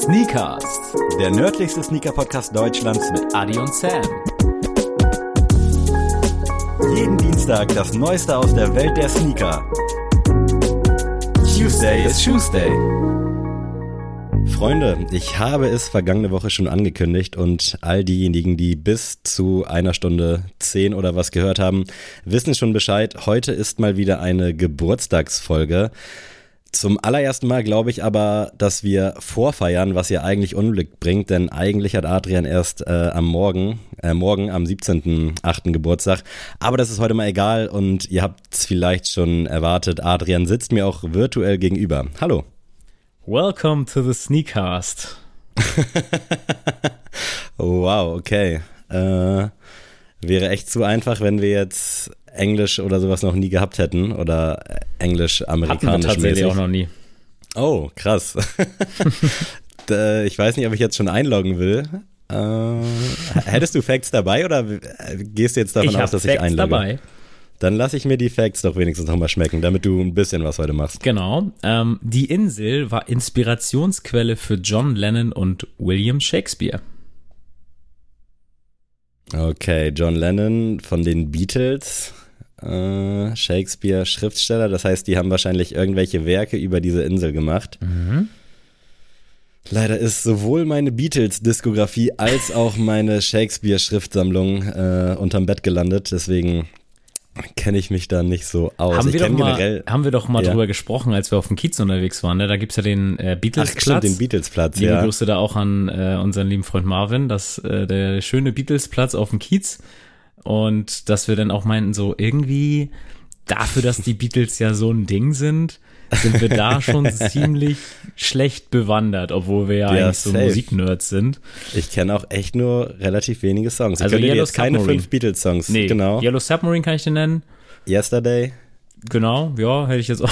Sneakers, Der nördlichste Sneaker-Podcast Deutschlands mit Adi und Sam. jeden Dienstag das Neueste aus der Welt der Sneaker. Tuesday ist Tuesday. Freunde, ich habe es vergangene Woche schon angekündigt und all diejenigen, die bis zu einer Stunde zehn oder was gehört haben, wissen schon Bescheid. Heute ist mal wieder eine Geburtstagsfolge. Zum allerersten Mal glaube ich aber, dass wir vorfeiern, was ja eigentlich Unglück bringt, denn eigentlich hat Adrian erst äh, am Morgen, äh, morgen am 17.8. Geburtstag. Aber das ist heute mal egal und ihr habt es vielleicht schon erwartet. Adrian sitzt mir auch virtuell gegenüber. Hallo. Welcome to the Sneakcast. Wow, okay. Äh, wäre echt zu einfach, wenn wir jetzt Englisch oder sowas noch nie gehabt hätten oder Hatten wir Englisch-amerikanisch tatsächlich mäßig. auch noch nie. Oh, krass. Ich weiß nicht, ob ich jetzt schon einloggen will. Äh, hättest du Facts dabei oder gehst du jetzt davon ich aus, dass ich Facts einlogge? dabei. Dann lasse ich mir die Facts doch wenigstens nochmal schmecken, damit du ein bisschen was heute machst. Genau. Ähm, die Insel war Inspirationsquelle für John Lennon und William Shakespeare. Okay, John Lennon von den Beatles, äh, Shakespeare Schriftsteller, das heißt, die haben wahrscheinlich irgendwelche Werke über diese Insel gemacht. Leider ist sowohl meine Beatles-Diskografie als auch meine Shakespeare-Schriftsammlung äh, unterm Bett gelandet, deswegen kenne ich mich da nicht so aus. haben, wir doch mal, haben wir doch mal Ja. drüber gesprochen, als wir auf dem Kiez unterwegs waren. Ne? Da gibt's ja den äh, Ach, Beatles-Platz. den Beatles-Platz, Liebe ja. Grüße da auch an äh, unseren lieben Freund Marvin, dass äh, der schöne Beatles-Platz auf dem Kiez und dass wir dann auch meinten, so irgendwie dafür, dass die Beatles ja so ein Ding sind, sind wir da schon ziemlich schlecht bewandert, obwohl wir ja, Ja, eigentlich so safe. Musiknerds sind. Ich kenne auch echt nur relativ wenige Songs. Also Yellow jetzt keine fünf Beatles-Songs. Nee, Genau. Yellow Submarine kann ich dir nennen. Yesterday. Genau, ja, hätte ich jetzt auch.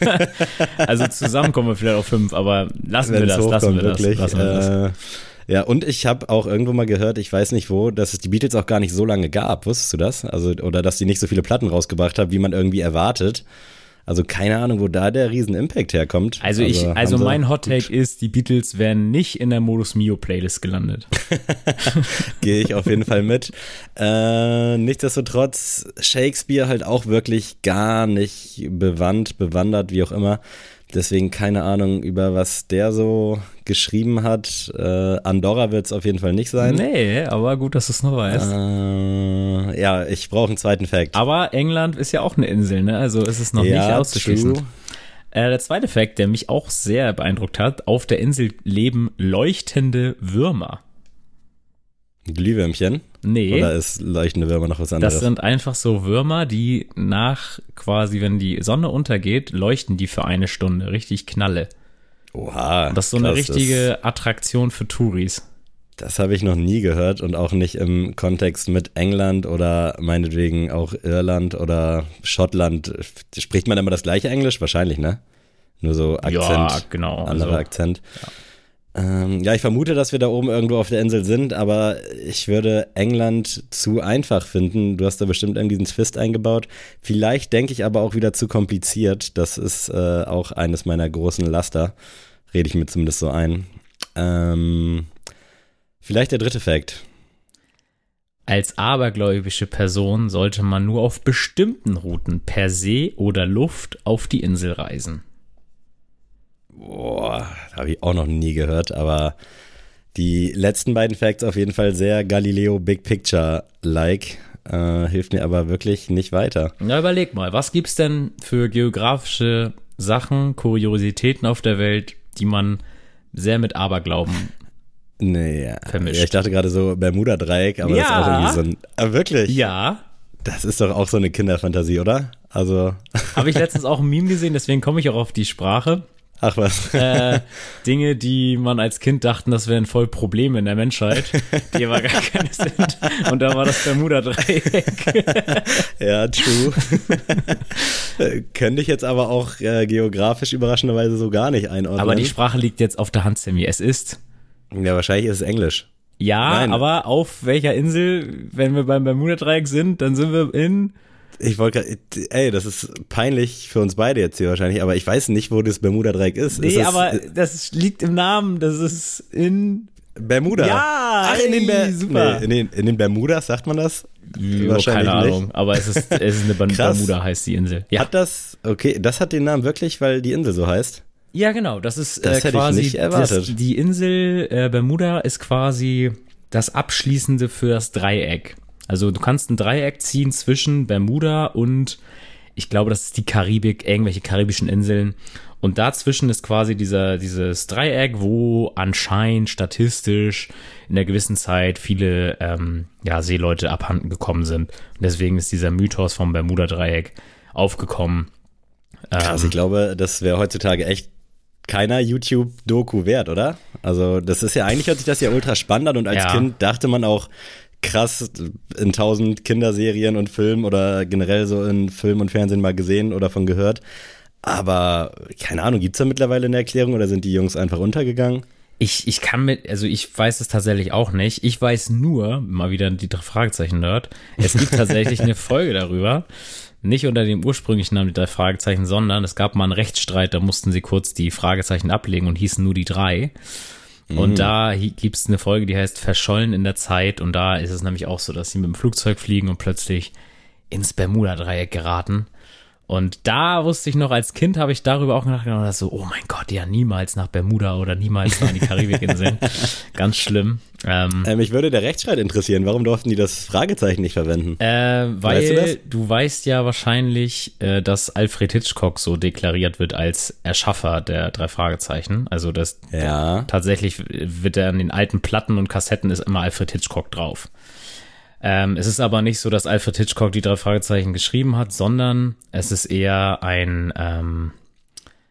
also zusammen kommen wir vielleicht auf fünf, aber lassen wir Wenn's das, lassen wir das. wirklich. Lassen wir das. Ja, und ich habe auch irgendwo mal gehört, ich weiß nicht wo, dass es die Beatles auch gar nicht so lange gab. Wusstest du das? Also, oder dass die nicht so viele Platten rausgebracht haben, wie man irgendwie erwartet. Also keine Ahnung, wo da der riesen Impact herkommt. Also ich, haben also sie- mein Hot Take ist, die Beatles wären nicht in der Modus Mio Playlist gelandet. Gehe ich auf jeden Fall mit. Äh, nichtsdestotrotz, Shakespeare halt auch wirklich gar nicht bewandt, bewandert, wie auch immer. Deswegen keine Ahnung, über was der so geschrieben hat. Äh, Andorra wird es auf jeden Fall nicht sein. Nee, aber gut, dass du es noch weißt. Äh, ja, ich brauche einen zweiten Fact. Aber England ist ja auch eine Insel, ne? Also ist es noch nicht auszuschließen. true. Äh, der zweite Fact, der mich auch sehr beeindruckt hat, auf der Insel leben leuchtende Würmer. Glühwürmchen? Nee. Oder ist leuchtende Würmer noch was anderes? Das sind einfach so Würmer, die nach quasi, wenn die Sonne untergeht, leuchten die für eine Stunde. Richtig knalle. Oha. Das ist so eine krass, richtige Attraktion für Touris. Das, habe ich noch nie gehört und auch nicht im Kontext mit England oder meinetwegen auch Irland oder Schottland. Spricht man immer das gleiche Englisch? Wahrscheinlich, ne? Nur so Akzent. Ja, genau. Anderer Also, Akzent. Ähm, ja, ich vermute, dass wir da oben irgendwo auf der Insel sind, aber ich würde England zu einfach finden. Du hast da bestimmt irgendwie diesen Twist eingebaut. Vielleicht denke ich aber auch wieder zu kompliziert. Das ist äh, auch eines meiner großen Laster. Rede ich mir zumindest so ein. Ähm, vielleicht der dritte Fact. als abergläubische Person sollte man nur auf bestimmten Routen per See oder Luft auf die Insel reisen. Boah, habe ich auch noch nie gehört, aber die letzten beiden Facts auf jeden Fall sehr Galileo Big Picture-like. Äh, hilft mir aber wirklich nicht weiter. Na, überleg mal, was gibt's denn für geografische Sachen, Kuriositäten auf der Welt, die man sehr mit Aberglauben Nee, ja. Vermischt. Ja, ich dachte gerade so Bermuda-Dreieck, aber das ist Ja. auch irgendwie so ein. Ah, wirklich? Ja, Das ist doch auch so eine Kinderfantasie, oder? Also, habe ich letztens auch ein Meme gesehen, deswegen komme ich auch auf die Sprache. Ach was. Äh, Dinge, die man als Kind dachten, das wären voll Probleme in der Menschheit, die aber gar keine sind. Und da war das Bermuda-Dreieck. ja, true. Könnte ich jetzt aber auch äh, geografisch überraschenderweise so gar nicht einordnen. Aber die Sprache liegt jetzt auf der Hand, Sammy. Es ist ja, wahrscheinlich ist es Englisch. Ja, Nein. aber auf welcher Insel, wenn wir beim Bermuda-Dreieck sind, dann sind wir in Ich wollte, ey, das ist peinlich für uns beide jetzt hier wahrscheinlich, aber ich weiß nicht, wo das Bermuda-Dreieck ist. Nee, ist das, aber das liegt im Namen. Das ist in Bermuda. Ja, Ach, in den, Ber super. Nee, in, den, in den Bermudas sagt man das? Ja, keine Ahnung, aber es ist, es ist eine Ber- Krass. Bermuda heißt die Insel. Ja, Hat das, okay, das hat den Namen wirklich, weil die Insel so heißt? ja genau. Das ist Das äh, hätte ich quasi nicht erwartet. Das, die Insel äh, Bermuda ist quasi das Abschließende für das Dreieck. Also du kannst ein Dreieck ziehen zwischen Bermuda und ich glaube, das ist die Karibik, irgendwelche karibischen Inseln. Und dazwischen ist quasi dieser, dieses Dreieck, wo anscheinend statistisch in einer gewissen Zeit viele ähm, ja, Seeleute abhanden gekommen sind. Und deswegen ist dieser Mythos vom Bermuda-Dreieck aufgekommen. Krass, ich glaube, das wäre heutzutage echt keiner YouTube-Doku wert, oder? Also, das ist ja, eigentlich hört sich das ja ultra spannend an und als Ja. Kind dachte man auch, krass, in tausend Kinderserien und Filmen oder generell so in Film und Fernsehen mal gesehen oder von gehört. Aber, keine Ahnung, gibt's da mittlerweile eine Erklärung oder sind die Jungs einfach untergegangen? Ich, ich kann mit, also ich weiß es tatsächlich auch nicht. Ich weiß nur, mal wieder die drei Fragezeichen Nerd, es gibt tatsächlich eine Folge darüber. Nicht unter dem ursprünglichen Namen die drei Fragezeichen, sondern es gab mal einen Rechtsstreit, da mussten sie kurz die Fragezeichen ablegen und hießen nur die drei. Und da hi- gibt's eine Folge, die heißt Verschollen in der Zeit. Und da ist es nämlich auch so, dass sie mit dem Flugzeug fliegen und plötzlich ins Bermuda-Dreieck geraten. Und da wusste ich noch, als Kind habe ich darüber auch nachgedacht, dass so, oh mein Gott, ja, niemals nach Bermuda oder niemals nach die Karibikinseln. Ganz schlimm. Ähm, Äh, mich würde der Rechtsstreit interessieren. Warum durften die das Fragezeichen nicht verwenden? äh, weil Weißt du das? du, weißt ja wahrscheinlich, äh, dass Alfred Hitchcock so deklariert wird als Erschaffer der drei Fragezeichen. Also das Ja. tatsächlich wird er an den alten Platten und Kassetten ist immer Alfred Hitchcock drauf. Ähm, es ist aber nicht so, dass Alfred Hitchcock die drei Fragezeichen geschrieben hat, sondern es ist eher ein, ähm,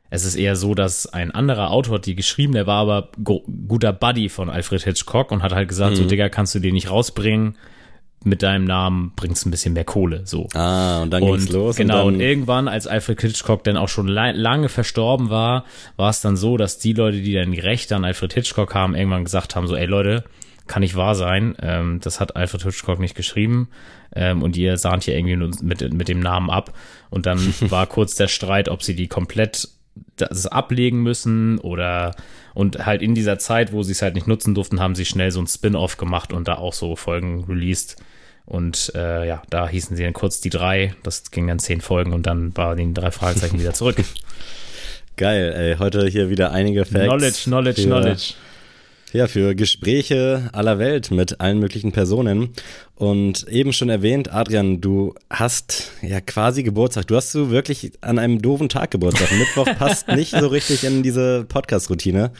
es ist eher so, dass ein anderer Autor hat die geschrieben, der war aber guter Buddy von Alfred Hitchcock und hat halt gesagt, so Digga, kannst du den nicht rausbringen, mit deinem Namen bringst ein bisschen mehr Kohle, so. Ah, und dann ging's Und los. genau, und und irgendwann, als Alfred Hitchcock dann auch schon la lange verstorben war, war es dann so, dass die Leute, die dann die Rechte an Alfred Hitchcock haben, irgendwann gesagt haben, so, ey Leute, kann nicht wahr sein, ähm, das hat Alfred Hitchcock nicht geschrieben ähm, und ihr sahnt hier irgendwie mit, mit dem Namen ab. Und dann war kurz der Streit, ob sie die komplett das ablegen müssen oder und halt in dieser Zeit, wo sie es halt nicht nutzen durften, haben sie schnell so ein Spin-off gemacht und da auch so Folgen released. Und äh, ja, da hießen sie dann kurz die drei. Das ging dann zehn Folgen und dann war die drei Fragezeichen wieder zurück. geil, ey. Heute hier wieder einige Facts. knowledge, knowledge, knowledge. Ja, für Gespräche aller Welt mit allen möglichen Personen. Und eben schon erwähnt, Adrian, du hast ja quasi Geburtstag. Du hast so wirklich an einem doofen Tag Geburtstag. Mittwoch passt nicht so richtig in diese Podcast-Routine.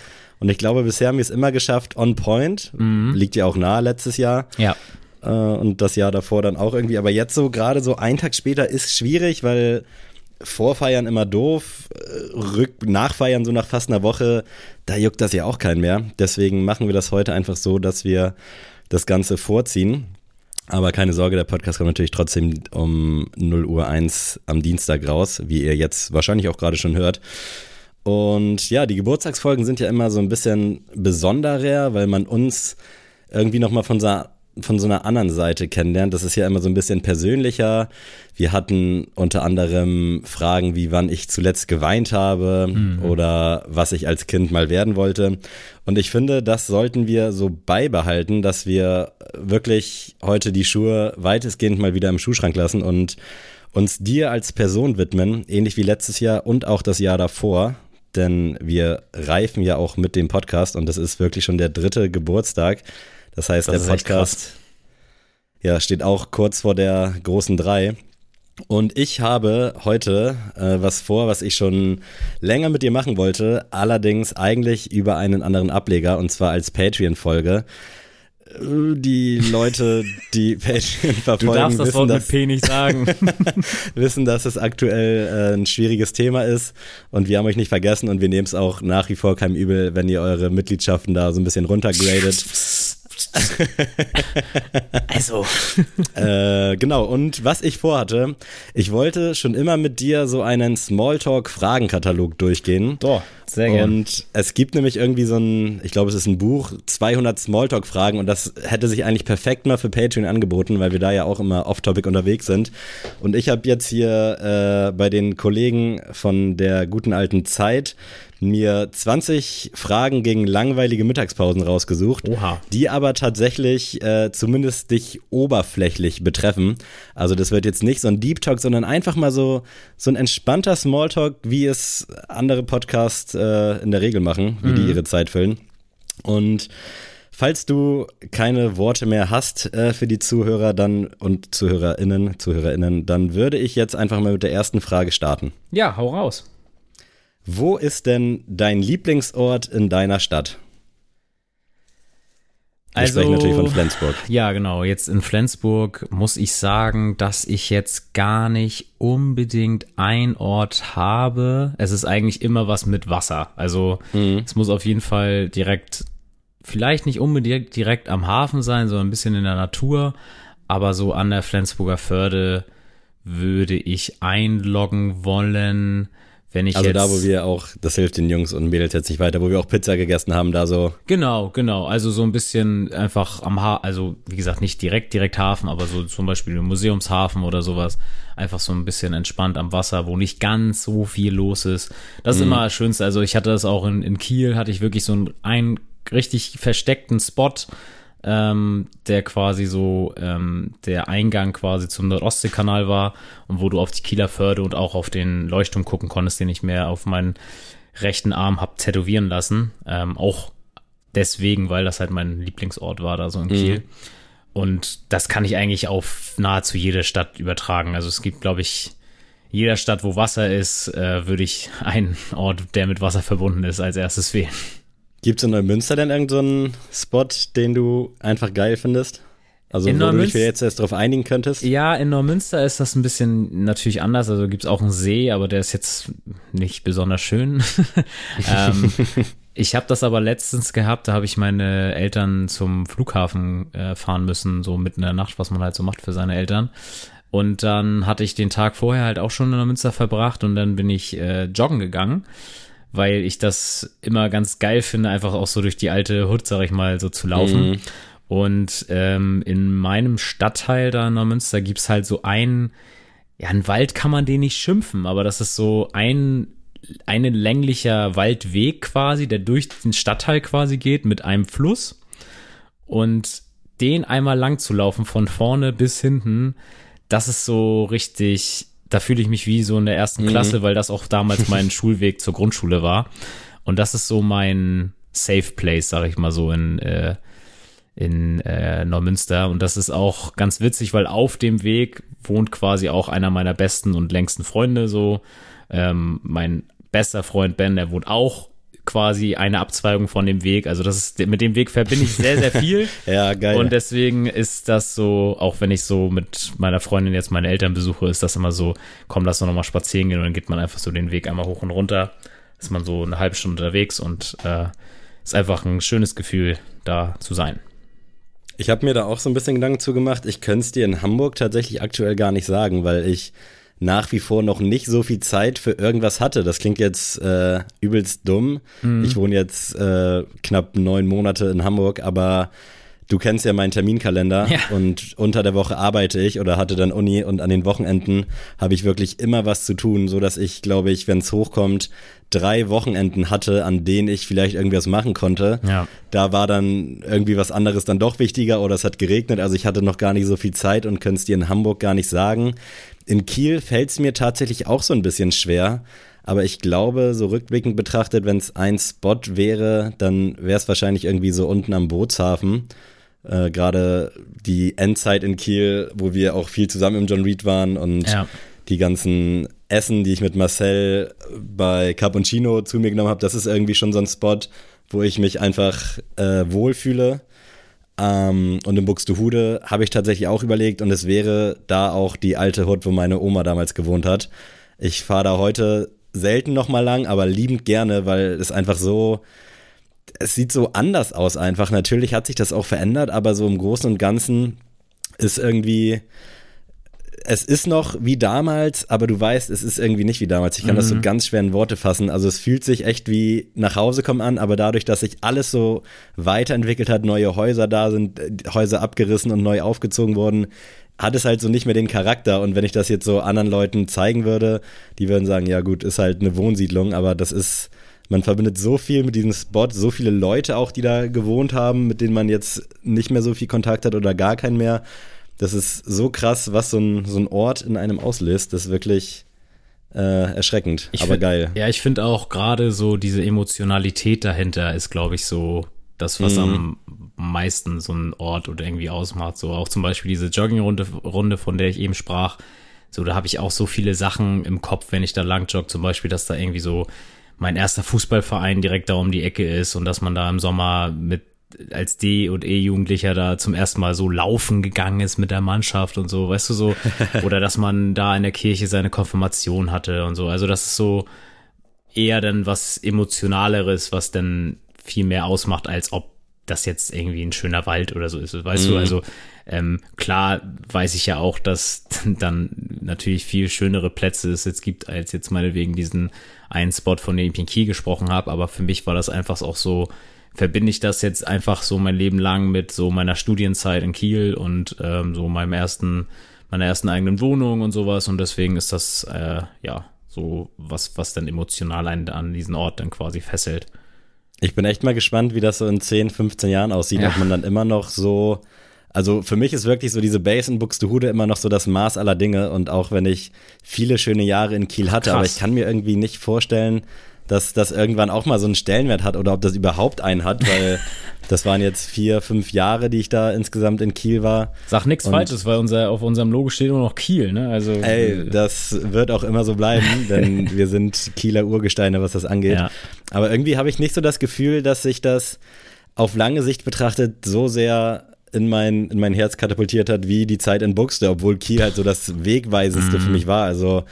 Und ich glaube, bisher haben wir es immer geschafft, on point. Liegt ja auch nahe letztes Jahr. Ja. Äh, und das Jahr davor dann auch irgendwie. Aber jetzt so gerade so einen Tag später ist schwierig, weil Vorfeiern immer doof, äh, Rück Nachfeiern so nach fast einer Woche, da juckt das ja auch keinen mehr. Deswegen machen wir das heute einfach so, dass wir das Ganze vorziehen. Aber keine Sorge, der Podcast kommt natürlich trotzdem um 0 Uhr 1 am Dienstag raus, wie ihr jetzt wahrscheinlich auch gerade schon hört. Und ja, die Geburtstagsfolgen sind ja immer so ein bisschen besonderer, weil man uns irgendwie nochmal von von so einer anderen Seite kennenlernt. Das ist ja immer so ein bisschen persönlicher. Wir hatten unter anderem Fragen wie wann ich zuletzt geweint habe oder was ich als Kind mal werden wollte. Und ich finde, das sollten wir so beibehalten, dass wir wirklich heute die Schuhe weitestgehend mal wieder im Schuhschrank lassen und uns dir als Person widmen, ähnlich wie letztes Jahr und auch das Jahr davor. Denn wir reifen ja auch mit dem Podcast und das ist wirklich schon der dritte Geburtstag. Das heißt, Das der Podcast ja, steht auch kurz vor der großen drei. Und ich habe heute äh, was vor, was ich schon länger mit dir machen wollte, allerdings eigentlich über einen anderen Ableger und zwar als Patreon-Folge. Äh, Die Leute, die Patreon Du verfolgen, darfst das wissen, Wort mit dass, P nicht sagen. wissen, dass es aktuell äh, ein schwieriges Thema ist und wir haben euch nicht vergessen und wir nehmen es auch nach wie vor keinem übel, wenn ihr eure Mitgliedschaften da so ein bisschen runtergradet. also, Äh, genau, und was ich vorhatte, ich wollte schon immer mit dir so einen Smalltalk-Fragenkatalog durchgehen. so, Sehr gerne. Und es gibt nämlich irgendwie so ein, ich glaube, es ist ein Buch, 200 Smalltalk-Fragen und das hätte sich eigentlich perfekt mal für Patreon angeboten, weil wir da ja auch immer off-topic unterwegs sind. Und ich habe jetzt hier äh, bei den Kollegen von der guten alten Zeit mir 20 Fragen gegen langweilige Mittagspausen rausgesucht, Oha. die aber tatsächlich äh, zumindest dich oberflächlich betreffen. Also das wird jetzt nicht so ein Deep Talk, sondern einfach mal so, so ein entspannter Smalltalk, wie es andere Podcasts äh, in der Regel machen, wie die ihre Zeit füllen. Und Falls du keine Worte mehr hast äh, für die Zuhörer dann und Zuhörerinnen, Zuhörerinnen, dann würde ich jetzt einfach mal mit der ersten Frage starten. Ja, hau raus. Wo ist denn dein Lieblingsort in deiner Stadt? Wir Also- sprechen natürlich von Flensburg. Ja, genau. Jetzt in Flensburg muss ich sagen, dass ich jetzt gar nicht unbedingt ein Ort habe. Es ist eigentlich immer was mit Wasser. Also es muss auf jeden Fall direkt, vielleicht nicht unbedingt direkt am Hafen sein, sondern ein bisschen in der Natur. Aber so an der Flensburger Förde würde ich einloggen wollen, wenn ich Also jetzt da, wo wir auch, das hilft den Jungs und Mädels jetzt nicht weiter, wo wir auch Pizza gegessen haben, da so. Genau, genau. Also so ein bisschen einfach am Ha, also wie gesagt, nicht direkt, direkt Hafen, aber so zum Beispiel im Museumshafen oder sowas. Einfach so ein bisschen entspannt am Wasser, wo nicht ganz so viel los ist. Das ist immer das Schönste. Also ich hatte das auch in, in Kiel, hatte ich wirklich so einen, einen richtig versteckten Spot, ähm, der quasi so ähm, der Eingang quasi zum Nordostseekanal war und wo du auf die Kieler Förde und auch auf den Leuchtturm gucken konntest, den ich mir auf meinen rechten Arm hab tätowieren lassen. Ähm, auch deswegen, weil das halt mein Lieblingsort war, da so in Kiel. Und das kann ich eigentlich auf nahezu jede Stadt übertragen. Also es gibt, glaube ich, jeder Stadt, wo Wasser ist, äh, würde ich einen Ort, der mit Wasser verbunden ist, als erstes wählen. Gibt es in Neumünster denn irgendeinen so Spot, den du einfach geil findest? Also In wo du dich Neumünster- jetzt erst drauf einigen könntest? Ja, in Neumünster ist das ein bisschen natürlich anders. Also gibt's auch einen See, aber der ist jetzt nicht besonders schön. ähm, ich habe das aber letztens gehabt, da habe ich meine Eltern zum Flughafen äh, fahren müssen, so mitten in der Nacht, was man halt so macht für seine Eltern. Und dann hatte ich den Tag vorher halt auch schon in Neumünster verbracht und dann bin ich äh, joggen gegangen, weil ich das immer ganz geil finde, einfach auch so durch die alte Hut, sag ich mal, so zu laufen. Mhm. Und ähm, in meinem Stadtteil da in Neumünster gibt's halt so einen, ja, ein Wald kann man den nicht schimpfen, aber das ist so ein, ein länglicher Waldweg quasi, der durch den Stadtteil quasi geht mit einem Fluss. Und den einmal lang zu laufen, von vorne bis hinten, das ist so richtig, da fühle ich mich wie so in der ersten Klasse, weil das auch damals mein Schulweg zur Grundschule war. Und das ist so mein Safe Place, sag ich mal so, in, äh, in äh, Neumünster. Und das ist auch ganz witzig, weil auf dem Weg wohnt quasi auch einer meiner besten und längsten Freunde. So, ähm, mein bester Freund Ben, der wohnt auch quasi eine Abzweigung von dem Weg. Also das ist mit dem Weg verbinde ich sehr, sehr viel. Ja, geil. Und deswegen ist das so, auch wenn ich so mit meiner Freundin jetzt meine Eltern besuche, ist das immer so, komm, lass doch nochmal spazieren gehen und dann geht man einfach so den Weg einmal hoch und runter. Ist man so eine halbe Stunde unterwegs und äh, ist einfach ein schönes Gefühl, da zu sein. Ich habe mir da auch so ein bisschen Gedanken zu gemacht. Ich könnte es dir in Hamburg tatsächlich aktuell gar nicht sagen, weil ich nach wie vor noch nicht so viel Zeit für irgendwas hatte. Das klingt jetzt äh, übelst dumm. Ich wohne jetzt äh, knapp neun Monate in Hamburg, aber du kennst ja meinen Terminkalender Ja. und unter der Woche arbeite ich oder hatte dann Uni und an den Wochenenden habe ich wirklich immer was zu tun, so dass ich, glaube ich, wenn es hochkommt, drei Wochenenden hatte, an denen ich vielleicht irgendwas machen konnte. Ja. Da war dann irgendwie was anderes dann doch wichtiger oder es hat geregnet. Also ich hatte noch gar nicht so viel Zeit und könnte es dir in Hamburg gar nicht sagen. In Kiel fällt es mir tatsächlich auch so ein bisschen schwer. Aber ich glaube, so rückblickend betrachtet, wenn es ein Spot wäre, dann wäre es wahrscheinlich irgendwie so unten am Bootshafen. Äh, Gerade die Endzeit in Kiel, wo wir auch viel zusammen im John Reed waren und Ja. die ganzen Essen, die ich mit Marcel bei Cappuccino zu mir genommen habe, das ist irgendwie schon so ein Spot, wo ich mich einfach äh, wohlfühle. Ähm, und in Buxtehude habe ich tatsächlich auch überlegt und es wäre da auch die alte Hut, wo meine Oma damals gewohnt hat. Ich fahre da heute selten noch mal lang, aber liebend gerne, weil es einfach so, es sieht so anders aus einfach. Natürlich hat sich das auch verändert, aber so im Großen und Ganzen ist irgendwie es ist noch wie damals, aber du weißt, es ist irgendwie nicht wie damals. Ich kann mhm. das so mhm. ganz schwer in Worte fassen. Also es fühlt sich echt wie nach Hause kommen an, aber dadurch, dass sich alles so weiterentwickelt hat, neue Häuser da sind, äh, Häuser abgerissen und neu aufgezogen wurden, hat es halt so nicht mehr den Charakter. Und wenn ich das jetzt so anderen Leuten zeigen würde, die würden sagen, ja gut, ist halt eine Wohnsiedlung, aber das ist, man verbindet so viel mit diesem Spot, so viele Leute auch, die da gewohnt haben, mit denen man jetzt nicht mehr so viel Kontakt hat oder gar keinen mehr. Das ist so krass, was so ein, so ein Ort in einem auslöst. Das ist wirklich äh, erschreckend, ich aber find, geil. Ja, ich finde auch gerade so diese Emotionalität dahinter ist, glaube ich, so das, was mhm. am meisten so ein Ort oder irgendwie ausmacht. So auch zum Beispiel diese Joggingrunde, Runde, von der ich eben sprach. So, da habe ich auch so viele Sachen im Kopf, wenn ich da lang jogge. Zum Beispiel, dass da irgendwie so mein erster Fußballverein direkt da um die Ecke ist und dass man da im Sommer mit als D- und E-Jugendlicher da zum ersten Mal so laufen gegangen ist mit der Mannschaft und so, weißt du so, oder dass man da in der Kirche seine Konfirmation hatte und so. Also das ist so eher dann was emotionaleres, was dann viel mehr ausmacht, als ob das jetzt irgendwie ein schöner Wald oder so ist. Weißt mhm. du, also ähm, klar weiß ich ja auch, dass dann natürlich viel schönere Plätze es jetzt gibt, als jetzt meinetwegen diesen einen Spot, von dem ich in Kiel gesprochen habe. Aber für mich war das einfach auch so, verbinde ich das jetzt einfach so mein Leben lang mit so meiner Studienzeit in Kiel und ähm, so meinem ersten, meiner ersten eigenen Wohnung und sowas. Und deswegen ist das äh, ja so was, was dann emotional einen an diesen Ort dann quasi fesselt. Ich bin echt mal gespannt, wie das so in 10, 15 Jahren aussieht, ja. ob man dann immer noch so also für mich ist wirklich so diese Base in Buxtehude immer noch so das Maß aller Dinge und auch wenn ich viele schöne Jahre in Kiel hatte, Krass. aber ich kann mir irgendwie nicht vorstellen, dass das irgendwann auch mal so einen Stellenwert hat oder ob das überhaupt einen hat, weil das waren jetzt vier, fünf Jahre, die ich da insgesamt in Kiel war. Sag nichts Falsches, weil unser, auf unserem Logo steht nur noch Kiel, ne? Also, ey, äh, das wird auch immer so bleiben, denn wir sind Kieler Urgesteine, was das angeht. Ja. Aber irgendwie habe ich nicht so das Gefühl, dass sich das auf lange Sicht betrachtet so sehr in mein, in mein Herz katapultiert hat, wie die Zeit in Buxte, obwohl Kiel halt so das Wegweisendste mm. für mhm. mich war. Also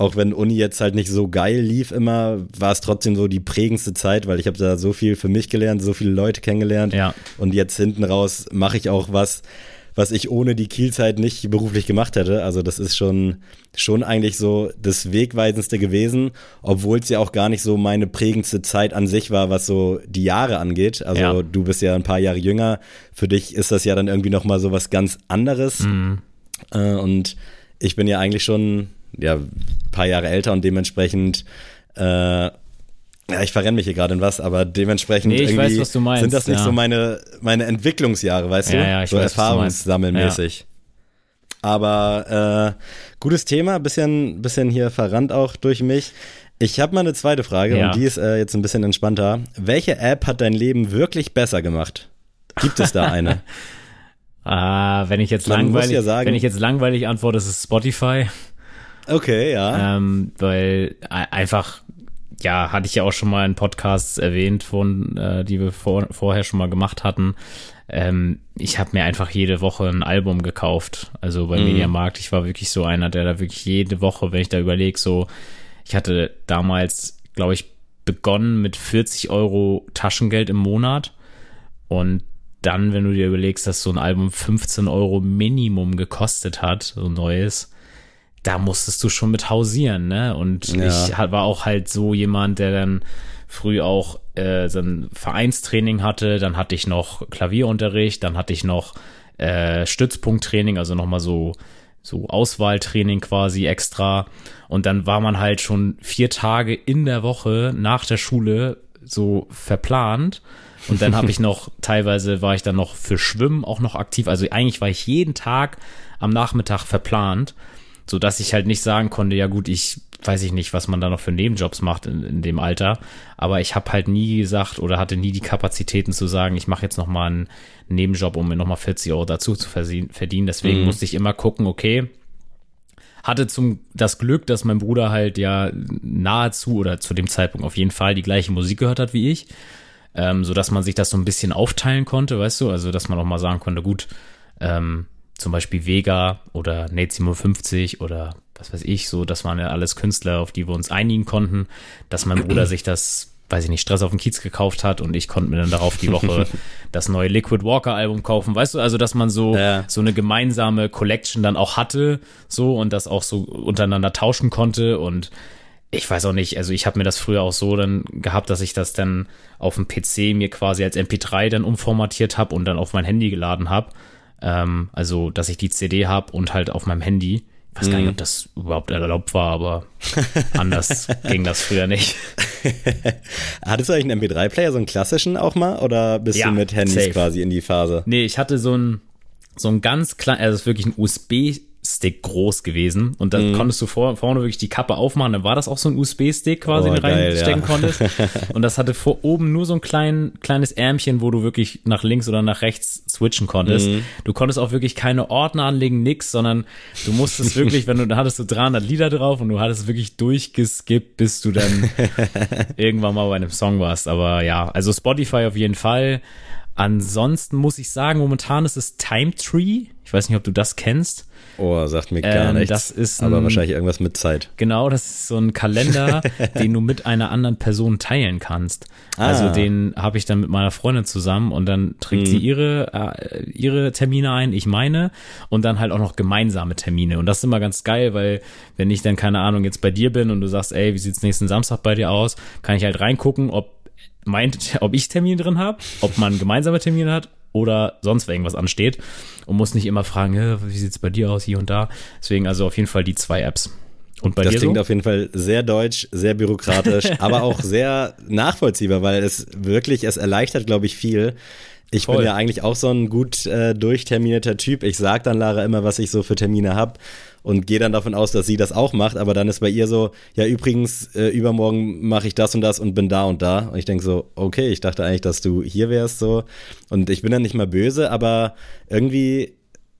auch wenn Uni jetzt halt nicht so geil lief immer, war es trotzdem so die prägendste Zeit, weil ich habe da so viel für mich gelernt, so viele Leute kennengelernt. Ja. Und jetzt hinten raus mache ich auch was, was ich ohne die Kielzeit nicht beruflich gemacht hätte. Also das ist schon, schon eigentlich so das Wegweisendste gewesen, obwohl es ja auch gar nicht so meine prägendste Zeit an sich war, was so die Jahre angeht. Also ja. du bist ja ein paar Jahre jünger. Für dich ist das ja dann irgendwie nochmal so was ganz anderes. Mhm. Äh, und ich bin ja eigentlich schon ja, paar Jahre älter und dementsprechend äh, ja, ich verrenne mich hier gerade in was, aber dementsprechend nee, irgendwie weiß, sind das nicht ja. so meine, meine Entwicklungsjahre, weißt du? Ja, so erfahrungssammelmäßig. Aber äh, gutes Thema, bisschen, bisschen hier verrannt auch durch mich. Ich habe mal eine zweite Frage und die ist äh, jetzt ein bisschen entspannter. Welche App hat dein Leben wirklich besser gemacht? Gibt es da eine? ah, wenn ich jetzt Man langweilig, sagen, wenn ich jetzt langweilig antworte, ist es Spotify. Okay, ja. Ähm, weil einfach, ja, hatte ich ja auch schon mal in Podcasts erwähnt, von, äh, die wir vor, vorher schon mal gemacht hatten. Ähm, ich habe mir einfach jede Woche ein Album gekauft. Also bei mhm. Mediamarkt. Ich war wirklich so einer, der da wirklich jede Woche, wenn ich da überlege, so, ich hatte damals, glaube ich, begonnen mit 40 Euro Taschengeld im Monat. Und dann, wenn du dir überlegst, dass so ein Album 15 Euro Minimum gekostet hat, so ein neues, da musstest du schon mit hausieren, ne? Und ja. ich war auch halt so jemand, der dann früh auch äh, so ein Vereinstraining hatte, dann hatte ich noch Klavierunterricht, dann hatte ich noch äh, Stützpunkttraining, also nochmal so so Auswahltraining quasi extra. Und dann war man halt schon vier Tage in der Woche nach der Schule so verplant. Und dann habe ich noch teilweise war ich dann noch für Schwimmen auch noch aktiv, also eigentlich war ich jeden Tag am Nachmittag verplant so dass ich halt nicht sagen konnte, ja gut, ich weiß ich nicht, was man da noch für Nebenjobs macht in, in dem Alter, aber ich habe halt nie gesagt oder hatte nie die Kapazitäten zu sagen, ich mache jetzt noch mal einen Nebenjob, um mir noch mal 40 Euro dazu zu verdienen. Deswegen mhm. musste ich immer gucken, okay, hatte zum das Glück, dass mein Bruder halt ja nahezu oder zu dem Zeitpunkt auf jeden Fall die gleiche Musik gehört hat wie ich, ähm, so dass man sich das so ein bisschen aufteilen konnte, weißt du, also dass man auch mal sagen konnte, gut, ähm, zum Beispiel Vega oder Nate 57 oder was weiß ich, so, das waren ja alles Künstler, auf die wir uns einigen konnten, dass mein Bruder sich das weiß ich nicht, Stress auf dem Kiez gekauft hat und ich konnte mir dann darauf die Woche das neue Liquid Walker Album kaufen. Weißt du, also dass man so Ja. so eine gemeinsame Collection dann auch hatte, so und das auch so untereinander tauschen konnte und ich weiß auch nicht, also ich habe mir das früher auch so dann gehabt, dass ich das dann auf dem PC mir quasi als MP3 dann umformatiert habe und dann auf mein Handy geladen habe. Ähm, also, dass ich die CD habe und halt auf meinem Handy. Ich weiß gar nicht, ob das überhaupt erlaubt war, aber anders ging das früher nicht. Hattest du eigentlich einen MP3-Player, so einen klassischen auch mal? Oder bist Ja, du mit Handys safe. quasi in die Phase? Nee, ich hatte so ein, so ein ganz klein, also es ist wirklich ein USB-Stick groß gewesen und Mhm. dann konntest du vor, vorne wirklich die Kappe aufmachen, dann war das auch so ein USB-Stick quasi, Oh, den reinstecken ja. konntest und das hatte vor oben nur so ein klein, kleines Ärmchen, wo du wirklich nach links oder nach rechts switchen konntest. Mhm. Du konntest auch wirklich keine Ordner anlegen, nix, sondern du musstest wirklich, wenn du, da hattest du 300 Lieder drauf und du hattest wirklich durchgeskippt, bis du dann irgendwann mal bei einem Song warst. Aber ja, also Spotify auf jeden Fall. Ansonsten muss ich sagen, momentan ist es Time Tree. Ich weiß nicht, ob du das kennst. Oh, sagt mir gar Ähm, nichts. das ist aber ein- wahrscheinlich irgendwas mit Zeit. Genau, das ist so ein Kalender, den du mit einer anderen Person teilen kannst. Ah. Also den habe ich dann mit meiner Freundin zusammen und dann trägt sie ihre äh, ihre Termine ein, ich meine und dann halt auch noch gemeinsame Termine und das ist immer ganz geil, weil wenn ich dann keine Ahnung jetzt bei dir bin und du sagst, ey, wie sieht's nächsten Samstag bei dir aus, kann ich halt reingucken, ob meint, ob ich Termine drin habe, ob man gemeinsame Termine hat oder sonst irgendwas ansteht und muss nicht immer fragen, "Hä, wie sieht's bei dir aus hier und da. Deswegen also auf jeden Fall die zwei Apps. Und bei Das dir klingt so? auf jeden Fall sehr deutsch, sehr bürokratisch, aber auch sehr nachvollziehbar, weil es wirklich, es erleichtert, glaube ich, viel. Ich Voll. bin ja eigentlich auch so ein gut äh, durchterminierter Typ. Ich sag dann Lara immer, was ich so für Termine hab und gehe dann davon aus, dass sie das auch macht. Aber dann ist bei ihr so, ja übrigens, äh, übermorgen mache ich das und das und bin da und da. Und ich denk so, okay, ich dachte eigentlich, dass du hier wärst so. Und ich bin dann nicht mal böse, aber irgendwie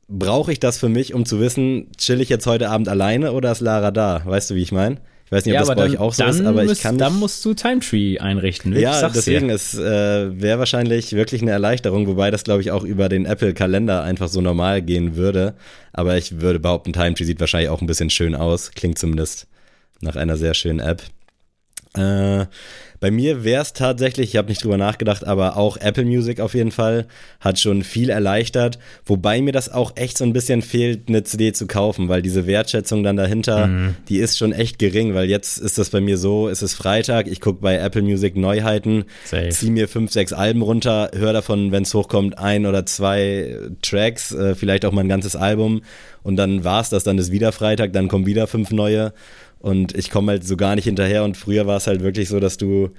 brauche ich das für mich, um zu wissen, chill ich jetzt heute Abend alleine oder ist Lara da? Weißt du, wie ich meine? Ich weiß nicht, ob das bei euch auch so ist, aber ich kann Dann musst du Time Tree einrichten. Ich ja, deswegen, dir. es äh, wäre wahrscheinlich wirklich eine Erleichterung, wobei das, glaube ich, auch über den Apple-Kalender einfach so normal gehen würde. Aber ich würde behaupten, Time Tree sieht wahrscheinlich auch ein bisschen schön aus. Klingt zumindest nach einer sehr schönen App. Äh, bei mir wäre es tatsächlich, ich habe nicht drüber nachgedacht, aber auch Apple Music auf jeden Fall hat schon viel erleichtert, wobei mir das auch echt so ein bisschen fehlt, eine CD zu kaufen, weil diese Wertschätzung dann dahinter, Mhm. die ist schon echt gering, weil jetzt ist das bei mir so, es ist Freitag, ich gucke bei Apple Music Neuheiten, zieh mir fünf, sechs Alben runter, höre davon, wenn es hochkommt, ein oder zwei Tracks, äh, vielleicht auch mal ein ganzes Album. Und dann war's das, dann ist wieder Freitag, dann kommen wieder fünf neue und ich komme halt so gar nicht hinterher und früher war es halt wirklich so, dass du